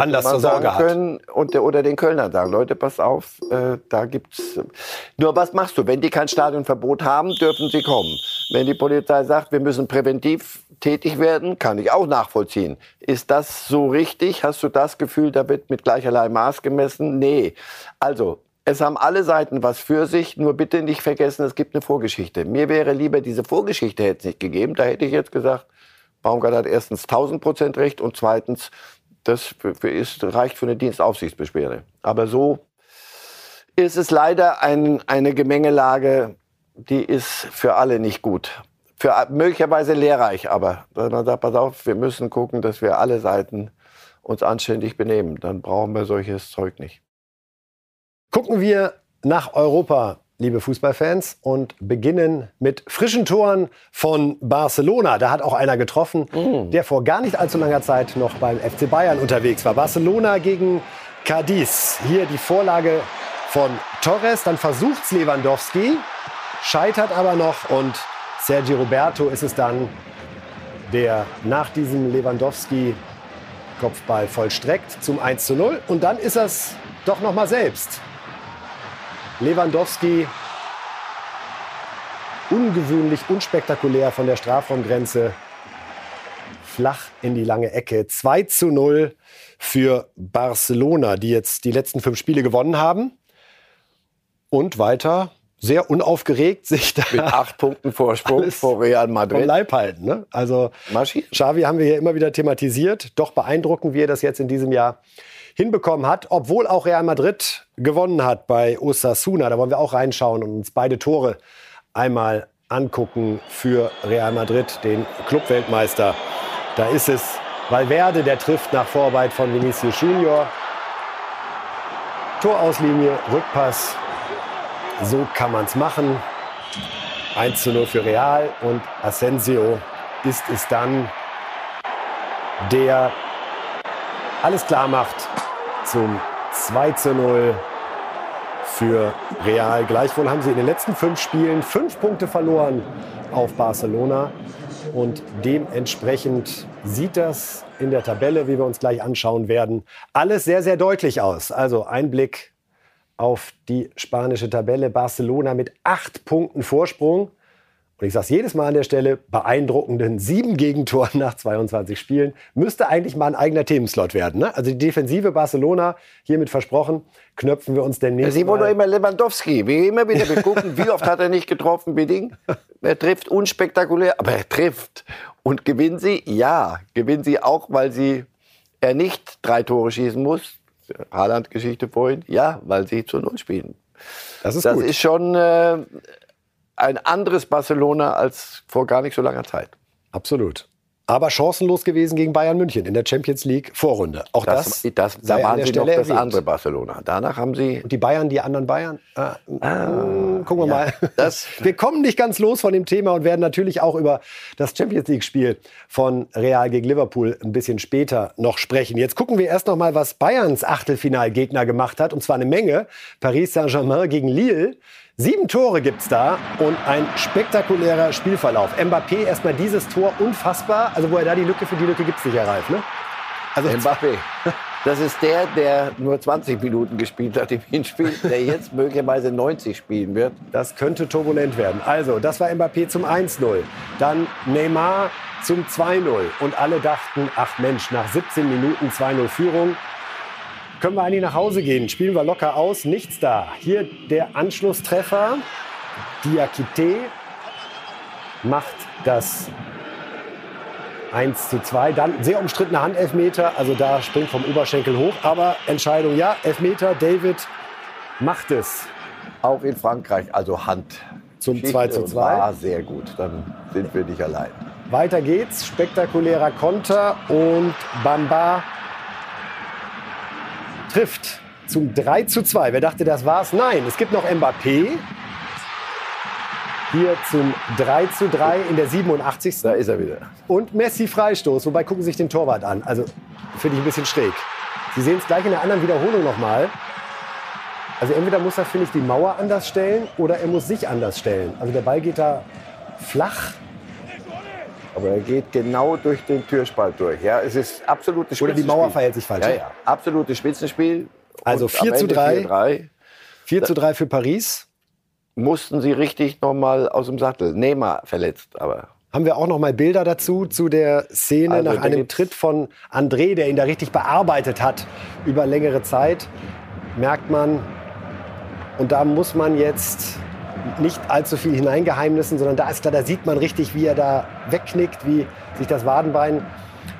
Anlass zur Sorge sagen hat. können und, der- oder den Kölnern sagen, Leute, pass auf, äh, da gibt's. Nur was machst du? Wenn die kein Stadionverbot haben, dürfen sie kommen. Wenn die Polizei sagt, wir müssen präventiv tätig werden, kann ich auch nachvollziehen. Ist das so richtig? Hast du das Gefühl, da wird mit gleicherlei Maß gemessen? Nee. Also, es haben alle Seiten was für sich, nur bitte nicht vergessen, es gibt eine Vorgeschichte. Mir wäre lieber, diese Vorgeschichte hätte es nicht gegeben. Da hätte ich jetzt gesagt, Baumgart hat erstens 1000 Prozent recht und zweitens, das ist, reicht für eine Dienstaufsichtsbeschwerde. Aber so ist es leider ein, eine Gemengelage, die ist für alle nicht gut. Für möglicherweise lehrreich, aber man sagt, pass auf, wir müssen gucken, dass wir alle Seiten uns anständig benehmen. Dann brauchen wir solches Zeug nicht. Gucken wir nach Europa, liebe Fußballfans, und beginnen mit frischen Toren von Barcelona. Da hat auch einer getroffen, der vor gar nicht allzu langer Zeit noch beim FC Bayern unterwegs war. Barcelona gegen Cadiz. Hier die Vorlage von Torres. Dann versucht's Lewandowski, scheitert aber noch und Sergio Roberto ist es dann, der nach diesem Lewandowski Kopfball vollstreckt zum 1 zu 0. Und dann ist es doch noch mal selbst. Lewandowski ungewöhnlich, unspektakulär von der Strafraumgrenze flach in die lange Ecke. 2 zu 0 für Barcelona, die jetzt die letzten fünf Spiele gewonnen haben und weiter sehr unaufgeregt sich da Mit acht Punkten Vorsprung vor Real vom Madrid. Leib halten. Ne? Also Marschieren. Xavi haben wir hier immer wieder thematisiert. Doch beeindruckend, wie er das jetzt in diesem Jahr hinbekommen hat, obwohl auch Real Madrid gewonnen hat bei Osasuna. Da wollen wir auch reinschauen und uns beide Tore einmal angucken für Real Madrid, den Clubweltmeister. Da ist es Valverde, der trifft nach Vorarbeit von Vinicius Junior. Torauslinie, Rückpass. So kann man es machen. 1 zu 0 für Real und Asensio ist es dann, der alles klar macht zum 2 zu 0 für Real. Gleichwohl haben sie in den letzten fünf Spielen fünf Punkte verloren auf Barcelona. Und dementsprechend sieht das in der Tabelle, wie wir uns gleich anschauen werden, alles sehr, sehr deutlich aus. Also ein Blick auf die spanische Tabelle. Barcelona mit acht Punkten Vorsprung. Und ich sage es jedes Mal an der Stelle, beeindruckenden sieben Gegentoren nach 22 Spielen. Müsste eigentlich mal ein eigener Themenslot werden. Ne? Also die Defensive Barcelona, hiermit versprochen, knöpfen wir uns demnächst Sie wollen doch mal. immer Lewandowski. Wir immer wieder wir gucken, wie oft hat er nicht getroffen, Bidding? Er trifft unspektakulär, aber er trifft. Und gewinnen sie? Ja. Gewinnen sie auch, weil sie, er nicht drei Tore schießen muss. Haaland-Geschichte vorhin. Ja, weil sie zu Null spielen. Das ist Das gut. ist schon äh, ein anderes Barcelona als vor gar nicht so langer Zeit. Absolut. Aber chancenlos gewesen gegen Bayern München in der Champions League Vorrunde. Auch das, Das, das, da waren sie noch Stelle das erwähnt. andere Barcelona. Danach haben sie Und die Bayern, die anderen Bayern? Ah, mm, gucken wir ja, mal. das- wir kommen nicht ganz los von dem Thema und werden natürlich auch über das Champions League-Spiel von Real gegen Liverpool ein bisschen später noch sprechen. Jetzt gucken wir erst noch mal, was Bayerns Achtelfinalgegner gemacht hat. Und zwar eine Menge. Paris Saint-Germain gegen Lille. Sieben Tore gibt's da und ein spektakulärer Spielverlauf. Mbappé erstmal dieses Tor unfassbar. Also wo er da die Lücke für die Lücke gibt's nicht, Reif. Ne? Also Mbappé. Das ist der, der nur 20 Minuten gespielt hat im Hinspiel, der jetzt möglicherweise 90 spielen wird. Das könnte turbulent werden. Also, das war Mbappé zum 1-0. Dann Neymar zum 2-0. Und alle dachten, ach Mensch, nach 17 Minuten 2-0 Führung. Können wir eigentlich nach Hause gehen? Spielen wir locker aus? Nichts da. Hier der Anschlusstreffer. Diakite macht das 1 zu 2. Dann sehr umstrittener Handelfmeter. Also da springt vom Oberschenkel hoch. Aber Entscheidung ja. Elfmeter. David macht es. Auch in Frankreich, also Hand. Zum Geschichte 2 zu und 2. War sehr gut, dann sind wir nicht allein. Weiter geht's. Spektakulärer Konter und Bamba trifft zum 3 zu 2. Wer dachte, das war's? Nein, es gibt noch Mbappé. Hier zum 3 zu 3 in der 87. Da ist er wieder. Und Messi Freistoß. Wobei gucken Sie sich den Torwart an. Also finde ich ein bisschen schräg. Sie sehen es gleich in der anderen Wiederholung nochmal. Also entweder muss er, finde ich, die Mauer anders stellen oder er muss sich anders stellen. Also der Ball geht da flach. Aber er geht genau durch den Türspalt durch. Ja, es ist absolutes Oder die Mauer verhält sich falsch. Ja, ja. Absolutes Spitzenspiel. Also Und 4 am zu Ende 3. 4-3. 4 zu 3 für Paris. Mussten sie richtig nochmal aus dem Sattel. Neymar verletzt, aber Haben wir auch noch mal Bilder dazu, zu der Szene Also, nach einem Tritt von André, der ihn da richtig bearbeitet hat über längere Zeit. Merkt man, und da muss man jetzt nicht allzu viel hineingeheimnissen, sondern da ist klar, da sieht man richtig, wie er da wegknickt, wie sich das Wadenbein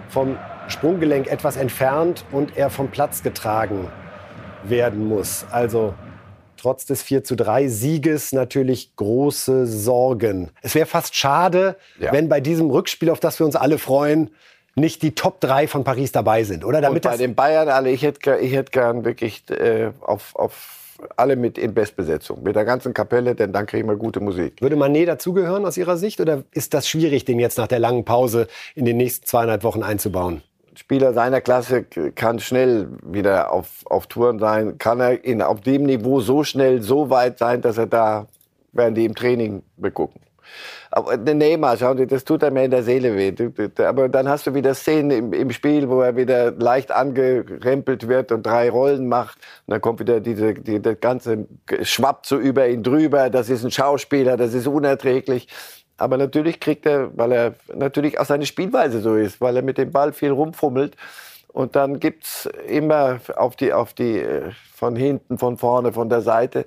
vom Sprunggelenk etwas entfernt und er vom Platz getragen werden muss. Also trotz des 4 zu 3 Sieges natürlich große Sorgen. Es wäre fast schade, Ja. wenn bei diesem Rückspiel, auf das wir uns alle freuen, nicht die Top 3 von Paris dabei sind, oder? Und Damit bei das, den Bayern alle, ich hätte, ich hätte gern wirklich äh, auf, auf alle mit in Bestbesetzung, mit der ganzen Kapelle, denn dann kriegen wir gute Musik. würde Manet dazugehören aus Ihrer Sicht? Oder ist das schwierig, den jetzt nach der langen Pause in den nächsten zweieinhalb Wochen einzubauen? Spieler seiner Klasse kann schnell wieder auf, auf Touren sein, kann er in, auf dem Niveau so schnell, so weit sein, dass er da, werden die im Training begucken. Aber Neymar, schauen Sie, das tut einem in der Seele weh. Aber dann hast du wieder Szenen im, im Spiel, wo er wieder leicht angerempelt wird und drei Rollen macht. Und dann kommt wieder diese, die, das ganze schwappt so über ihn drüber. Das ist ein Schauspieler, das ist unerträglich. Aber natürlich kriegt er, weil er natürlich auch seine Spielweise so ist, weil er mit dem Ball viel rumfummelt. Und dann gibt's immer auf die, auf die, äh, von hinten, von vorne, von der Seite.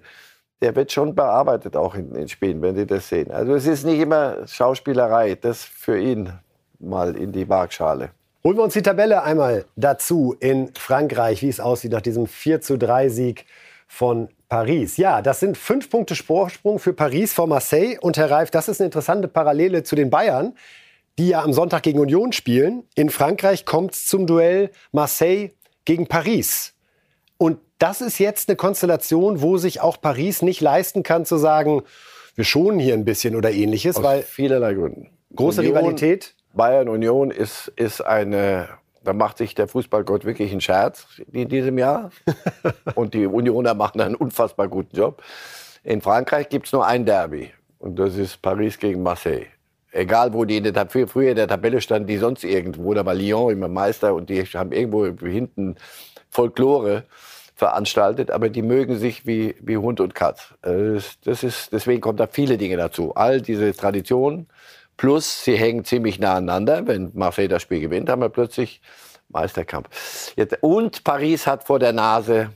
Der wird schon bearbeitet auch in den Spielen, wenn Sie das sehen. Also es ist nicht immer Schauspielerei, das für ihn mal in die Waagschale. Holen wir uns die Tabelle einmal dazu in Frankreich, wie es aussieht nach diesem 4 zu 3 Sieg von Paris. Ja, das sind fünf Punkte Vorsprung für Paris vor Marseille. Und Herr Reif, das ist eine interessante Parallele zu den Bayern, die ja am Sonntag gegen Union spielen. In Frankreich kommt es zum Duell Marseille gegen Paris. Das ist jetzt eine Konstellation, wo sich auch Paris nicht leisten kann zu sagen, wir schonen hier ein bisschen oder ähnliches, Aus weil vielerlei Gründen. große Union, Rivalität. Bayern Union ist, ist eine, da macht sich der Fußballgott wirklich einen Scherz in diesem Jahr. und die Unioner machen einen unfassbar guten Job. In Frankreich gibt es nur ein Derby. Und das ist Paris gegen Marseille. Egal, wo die in der, früher in der Tabelle standen, die sonst irgendwo. Da war Lyon immer Meister und die haben irgendwo hinten Folklore veranstaltet, aber die mögen sich wie, wie Hund und Katz. Äh, Das ist, deswegen kommt da viele Dinge dazu. All diese Traditionen, plus sie hängen ziemlich nah aneinander. Wenn Marseille das Spiel gewinnt, haben wir plötzlich Meisterkampf. Jetzt, und Paris hat vor der Nase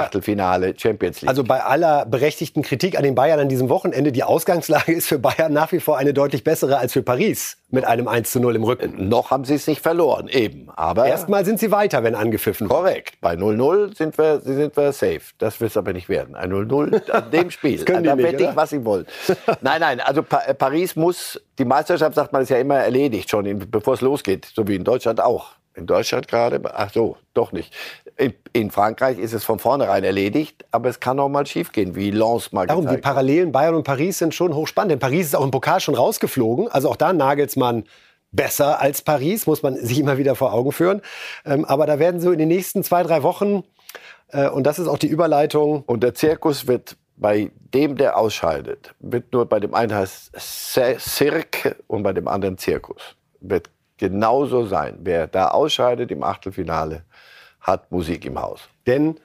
Achtelfinale Champions League. Also bei aller berechtigten Kritik an den Bayern an diesem Wochenende, die Ausgangslage ist für Bayern nach wie vor eine deutlich bessere als für Paris mit einem 1 zu 0 im Rücken. noch haben sie es nicht verloren, eben. Aber Erstmal sind sie weiter, wenn angepfiffen wird. Korrekt. Bei 0-0 sind wir, sind wir safe. Das wird es aber nicht werden. Ein 0-0 an dem Spiel. können die da wette ich, was sie wollen. nein, nein. Also Pa- äh, Paris muss, die Meisterschaft, sagt man, ist ja immer erledigt schon, bevor es losgeht. So wie in Deutschland auch. In Deutschland gerade, ach so, doch nicht. In, Frankreich ist es von vornherein erledigt, aber es kann auch mal schiefgehen, wie Lens mal Darum, die. Parallelen Bayern und Paris sind schon hochspannend. Denn Paris ist auch im Pokal schon rausgeflogen. Also auch da Nagelsmann besser als Paris, muss man sich immer wieder vor Augen führen. Ähm, aber da werden so in den nächsten zwei, drei Wochen, äh, und das ist auch die Überleitung, Und der Zirkus wird bei dem, der ausscheidet, wird nur bei dem einen heißt Cir- Cirque und bei dem anderen Zirkus. Wird genauso sein. Wer da ausscheidet im Achtelfinale, hat Musik im Haus. Denn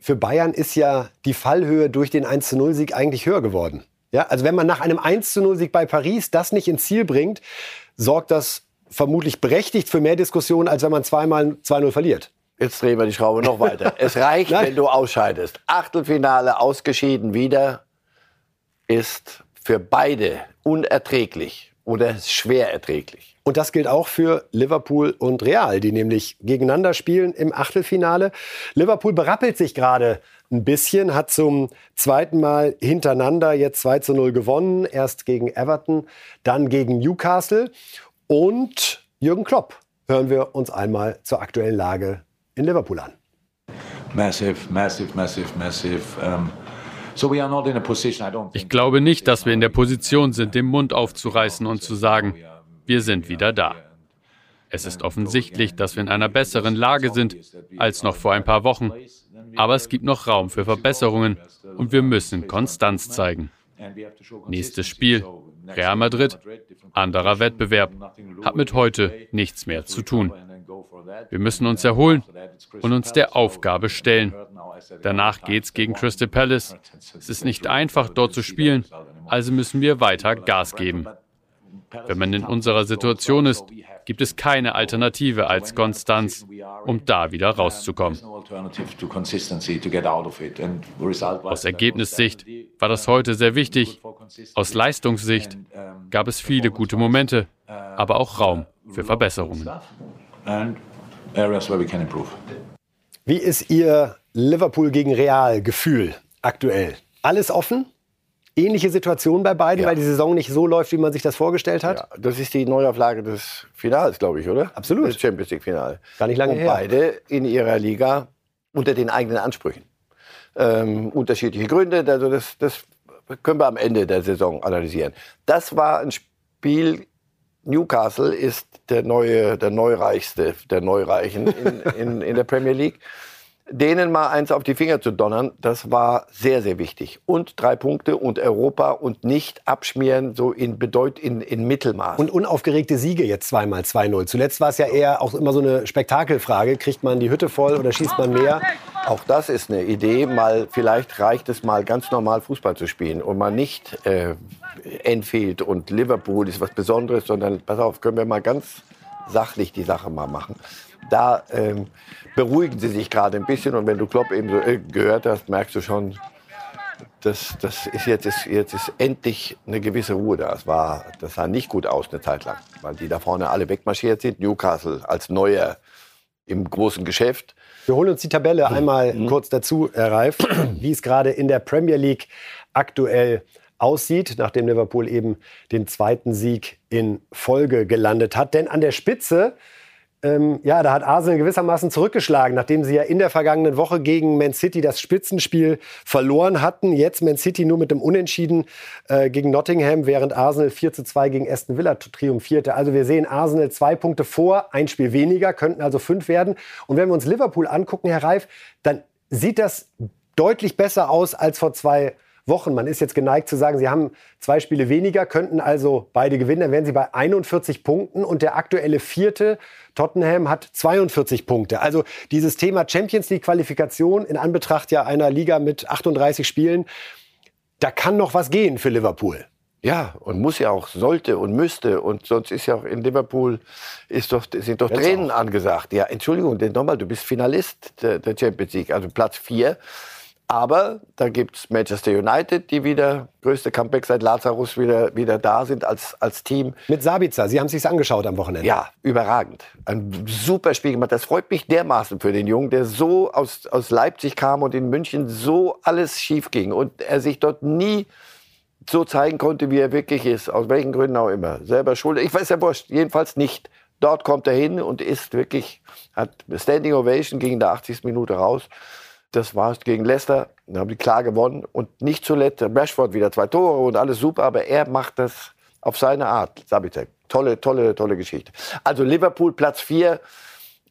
für Bayern ist ja die Fallhöhe durch den 1-0-Sieg eigentlich höher geworden. Ja, also wenn man nach einem 1-0-Sieg bei Paris das nicht ins Ziel bringt, sorgt das vermutlich berechtigt für mehr Diskussionen, als wenn man zweimal 2-0 verliert. Jetzt drehen wir die Schraube noch weiter. Es reicht, Nein. wenn du ausscheidest. Achtelfinale ausgeschieden wieder ist für beide unerträglich oder schwer erträglich. Und das gilt auch für Liverpool und Real, die nämlich gegeneinander spielen im Achtelfinale. Liverpool berappelt sich gerade ein bisschen, hat zum zweiten Mal hintereinander jetzt 2 zu 0 gewonnen. Erst gegen Everton, dann gegen Newcastle. Und Jürgen Klopp hören wir uns einmal zur aktuellen Lage in Liverpool an. Massive, massive, massive, massive. Um, Ich glaube nicht, dass wir in der Position sind, den Mund aufzureißen und zu sagen, wir sind wieder da. Es ist offensichtlich, dass wir in einer besseren Lage sind als noch vor ein paar Wochen. Aber es gibt noch Raum für Verbesserungen und wir müssen Konstanz zeigen. Nächstes Spiel, Real Madrid, anderer Wettbewerb, hat mit heute nichts mehr zu tun. Wir müssen uns erholen und uns der Aufgabe stellen. Danach geht's gegen Crystal Palace. Es ist nicht einfach, dort zu spielen, also müssen wir weiter Gas geben. Wenn man in unserer Situation ist, gibt es keine Alternative als Konstanz, um da wieder rauszukommen. Aus Ergebnissicht war das heute sehr wichtig. Aus Leistungssicht gab es viele gute Momente, aber auch Raum für Verbesserungen. Wie ist Ihr Liverpool gegen Real Gefühl aktuell? Alles offen? Ähnliche Situation bei beiden, ja. weil die Saison nicht so läuft, wie man sich das vorgestellt hat? Ja, das ist die Neuauflage des Finals, glaube ich, oder? Absolut. Das Champions League-Final. Gar nicht lange Und her. beide in ihrer Liga unter den eigenen Ansprüchen. Ähm, unterschiedliche Gründe, also das, das können wir am Ende der Saison analysieren. Das war ein Spiel, Newcastle ist der neue, der Neureichste der Neureichen in, in, in der Premier League denen mal eins auf die Finger zu donnern, das war sehr, sehr wichtig. Und drei Punkte und Europa und nicht abschmieren, so in Bedeut in, in Mittelmaß. Und unaufgeregte Siege jetzt zweimal 2-0. Zuletzt war es ja eher auch immer so eine Spektakelfrage. Kriegt man die Hütte voll oder schießt man mehr? Auch das ist eine Idee. Mal, vielleicht reicht es mal ganz normal Fußball zu spielen und mal nicht äh, Enfield und Liverpool ist was Besonderes, sondern pass auf, können wir mal ganz sachlich die Sache mal machen. Da ähm, beruhigen sie sich gerade ein bisschen. Und wenn du Klopp eben so äh, gehört hast, merkst du schon, das, das ist jetzt, ist jetzt ist endlich eine gewisse Ruhe da. Das, war, das sah nicht gut aus eine Zeit lang, weil die da vorne alle wegmarschiert sind. Newcastle als Neuer im großen Geschäft. Wir holen uns die Tabelle einmal mhm. kurz dazu, Herr Reif, wie es gerade in der Premier League aktuell aussieht, nachdem Liverpool eben den zweiten Sieg in Folge gelandet hat. Denn an der Spitze ähm, ja, da hat Arsenal gewissermaßen zurückgeschlagen, nachdem sie ja in der vergangenen Woche gegen Man City das Spitzenspiel verloren hatten. Jetzt Man City nur mit dem Unentschieden äh, gegen Nottingham, während Arsenal 4 zu 2 gegen Aston Villa triumphierte. Also wir sehen Arsenal zwei Punkte vor, ein Spiel weniger, könnten also fünf werden. Und wenn wir uns Liverpool angucken, Herr Reif, dann sieht das deutlich besser aus als vor zwei Wochen. Man ist jetzt geneigt zu sagen, sie haben zwei Spiele weniger, könnten also beide gewinnen. Dann wären sie bei 41 Punkten und der aktuelle vierte Tottenham hat 42 Punkte. Also dieses Thema Champions League Qualifikation in Anbetracht ja einer Liga mit 38 Spielen, da kann noch was gehen für Liverpool. Ja, und muss ja auch, sollte und müsste. Und sonst ist ja auch in Liverpool ist doch, sind doch Jetzt Tränen auch. angesagt. Ja, Entschuldigung, denn nochmal, du bist Finalist der, der Champions League, also Platz 4. Aber da gibt es Manchester United, die wieder größte Comeback seit Lazarus wieder, wieder da sind als, als Team. Mit Sabitzer, Sie haben es sich angeschaut am Wochenende. Ja, überragend. Ein super Spiel gemacht. Das freut mich dermaßen für den Jungen, der so aus, aus Leipzig kam und in München so alles schief ging und er sich dort nie so zeigen konnte, wie er wirklich ist. Aus welchen Gründen auch immer. Selber schuld. Ich weiß ja wurscht. Jedenfalls nicht. Dort kommt er hin und ist wirklich, hat Standing Ovation gegen der 80. Minute raus. Das war gegen Leicester. Da haben die klar gewonnen. Und nicht zuletzt Rashford wieder zwei Tore und alles super. Aber er macht das auf seine Art. Sabitek. Tolle, tolle, tolle Geschichte. Also Liverpool Platz 4.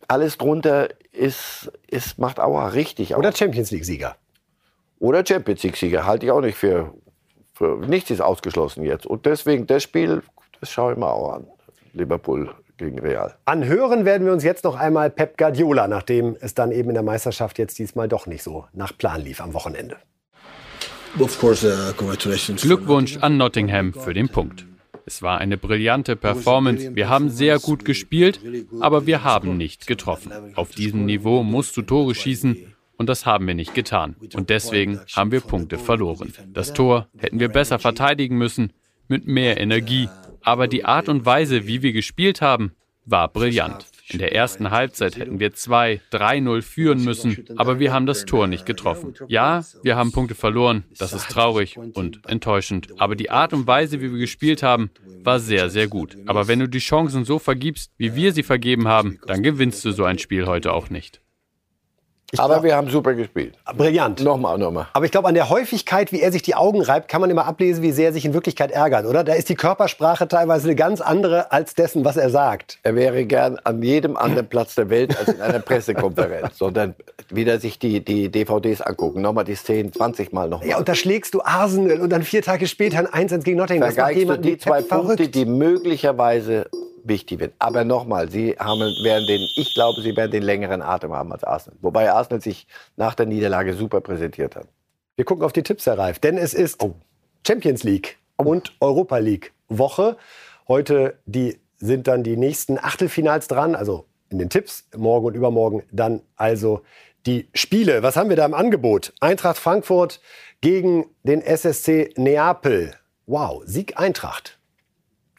Alles drunter ist, ist, macht Aua richtig. Oder Champions League-Sieger. Oder Champions League-Sieger. Halte ich auch nicht für, für. Nichts ist ausgeschlossen jetzt. Und deswegen das Spiel, das schaue ich mir auch an. Liverpool gegen Real. Anhören werden wir uns jetzt noch einmal Pep Guardiola, nachdem es dann eben in der Meisterschaft jetzt diesmal doch nicht so nach Plan lief am Wochenende. Uh, Glückwunsch an Nottingham für den Punkt. Es war eine brillante Performance. Wir haben sehr gut gespielt, aber wir haben nicht getroffen. Auf diesem Niveau musst du Tore schießen und das haben wir nicht getan. Und deswegen haben wir Punkte verloren. Das Tor hätten wir besser verteidigen müssen, mit mehr Energie aber die Art und Weise, wie wir gespielt haben, war brillant. In der ersten Halbzeit hätten wir 2, 3-0 führen müssen, aber wir haben das Tor nicht getroffen. Ja, wir haben Punkte verloren, das ist traurig und enttäuschend, aber die Art und Weise, wie wir gespielt haben, war sehr, sehr gut. Aber wenn du die Chancen so vergibst, wie wir sie vergeben haben, dann gewinnst du so ein Spiel heute auch nicht. Ich Aber glaub, wir haben super gespielt. Brillant. Nochmal, nochmal. Aber ich glaube, an der Häufigkeit, wie er sich die Augen reibt, kann man immer ablesen, wie sehr er sich in Wirklichkeit ärgert, oder? Da ist die Körpersprache teilweise eine ganz andere als dessen, was er sagt. Er wäre gern an jedem anderen Platz der Welt als in einer Pressekonferenz, sondern wieder sich die, die DVDs angucken. Nochmal die Szenen 20 Mal nochmal. Ja, und da schlägst du Arsenal und dann vier Tage später ein 1 gegen Nottingham. Vergeigst du die zwei Punkte, die möglicherweise wichtig wird. Aber nochmal, sie haben, werden den, ich glaube, sie werden den längeren Atem haben als Arsenal. Wobei Arsenal sich nach der Niederlage super präsentiert hat. Wir gucken auf die Tipps, Herr Reif, denn es ist oh. Champions League und Europa League Woche. Heute die, sind dann die nächsten Achtelfinals dran, also in den Tipps, morgen und übermorgen dann also die Spiele. Was haben wir da im Angebot? Eintracht Frankfurt gegen den SSC Neapel. Wow, Sieg Eintracht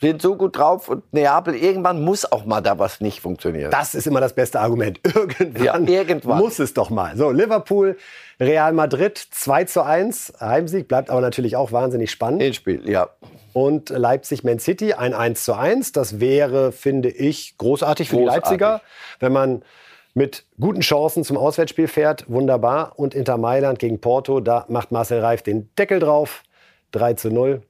sind so gut drauf und Neapel, irgendwann muss auch mal da was nicht funktionieren. Das ist immer das beste Argument. Irgendwann, ja, irgendwann. muss es doch mal. So, Liverpool, Real Madrid 2 zu 1. Heimsieg bleibt aber natürlich auch wahnsinnig spannend. Endspiel, ja. Und Leipzig Man City ein 1 zu 1. Das wäre, finde ich, großartig für großartig. die Leipziger, wenn man mit guten Chancen zum Auswärtsspiel fährt. Wunderbar. Und Inter Mailand gegen Porto, da macht Marcel Reif den Deckel drauf. 3 zu 0.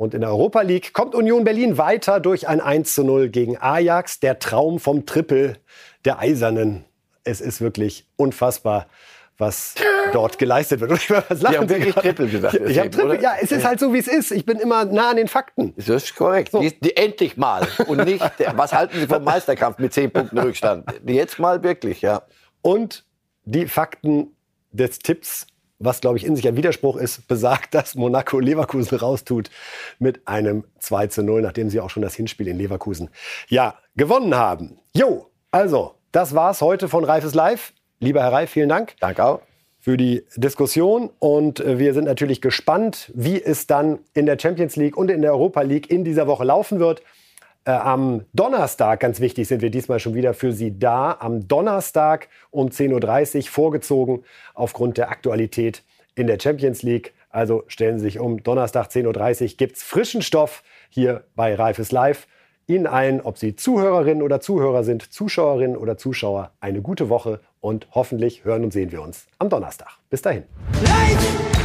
Und in der Europa League kommt Union Berlin weiter durch ein 1 zu 0 gegen Ajax. Der Traum vom Triple der Eisernen. Es ist wirklich unfassbar, was dort geleistet wird. was lachen Sie wirklich Triple gesagt. Ich, habe Triple, ja, es ist halt so, wie es ist. Ich bin immer nah an den Fakten. Das ist korrekt. So. Die, die, endlich mal. Und nicht, was halten Sie vom Meisterkampf mit 10 Punkten Rückstand? Jetzt mal wirklich, ja. Und die Fakten des Tipps was glaube ich in sich ein Widerspruch ist, besagt, dass Monaco Leverkusen raustut mit einem 2 zu 0, nachdem sie auch schon das Hinspiel in Leverkusen ja gewonnen haben. Jo, also, das war's heute von Reifes Live. Lieber Herr Reif, vielen Dank. Danke auch. Für die Diskussion und äh, wir sind natürlich gespannt, wie es dann in der Champions League und in der Europa League in dieser Woche laufen wird. Äh, am Donnerstag, ganz wichtig, sind wir diesmal schon wieder für Sie da. Am Donnerstag um 10.30 Uhr vorgezogen aufgrund der Aktualität in der Champions League. Also stellen Sie sich um. Donnerstag 10.30 Uhr gibt es frischen Stoff hier bei Reifes Live. Ihnen allen, ob Sie Zuhörerinnen oder Zuhörer sind, Zuschauerinnen oder Zuschauer, eine gute Woche und hoffentlich hören und sehen wir uns am Donnerstag. Bis dahin. Live!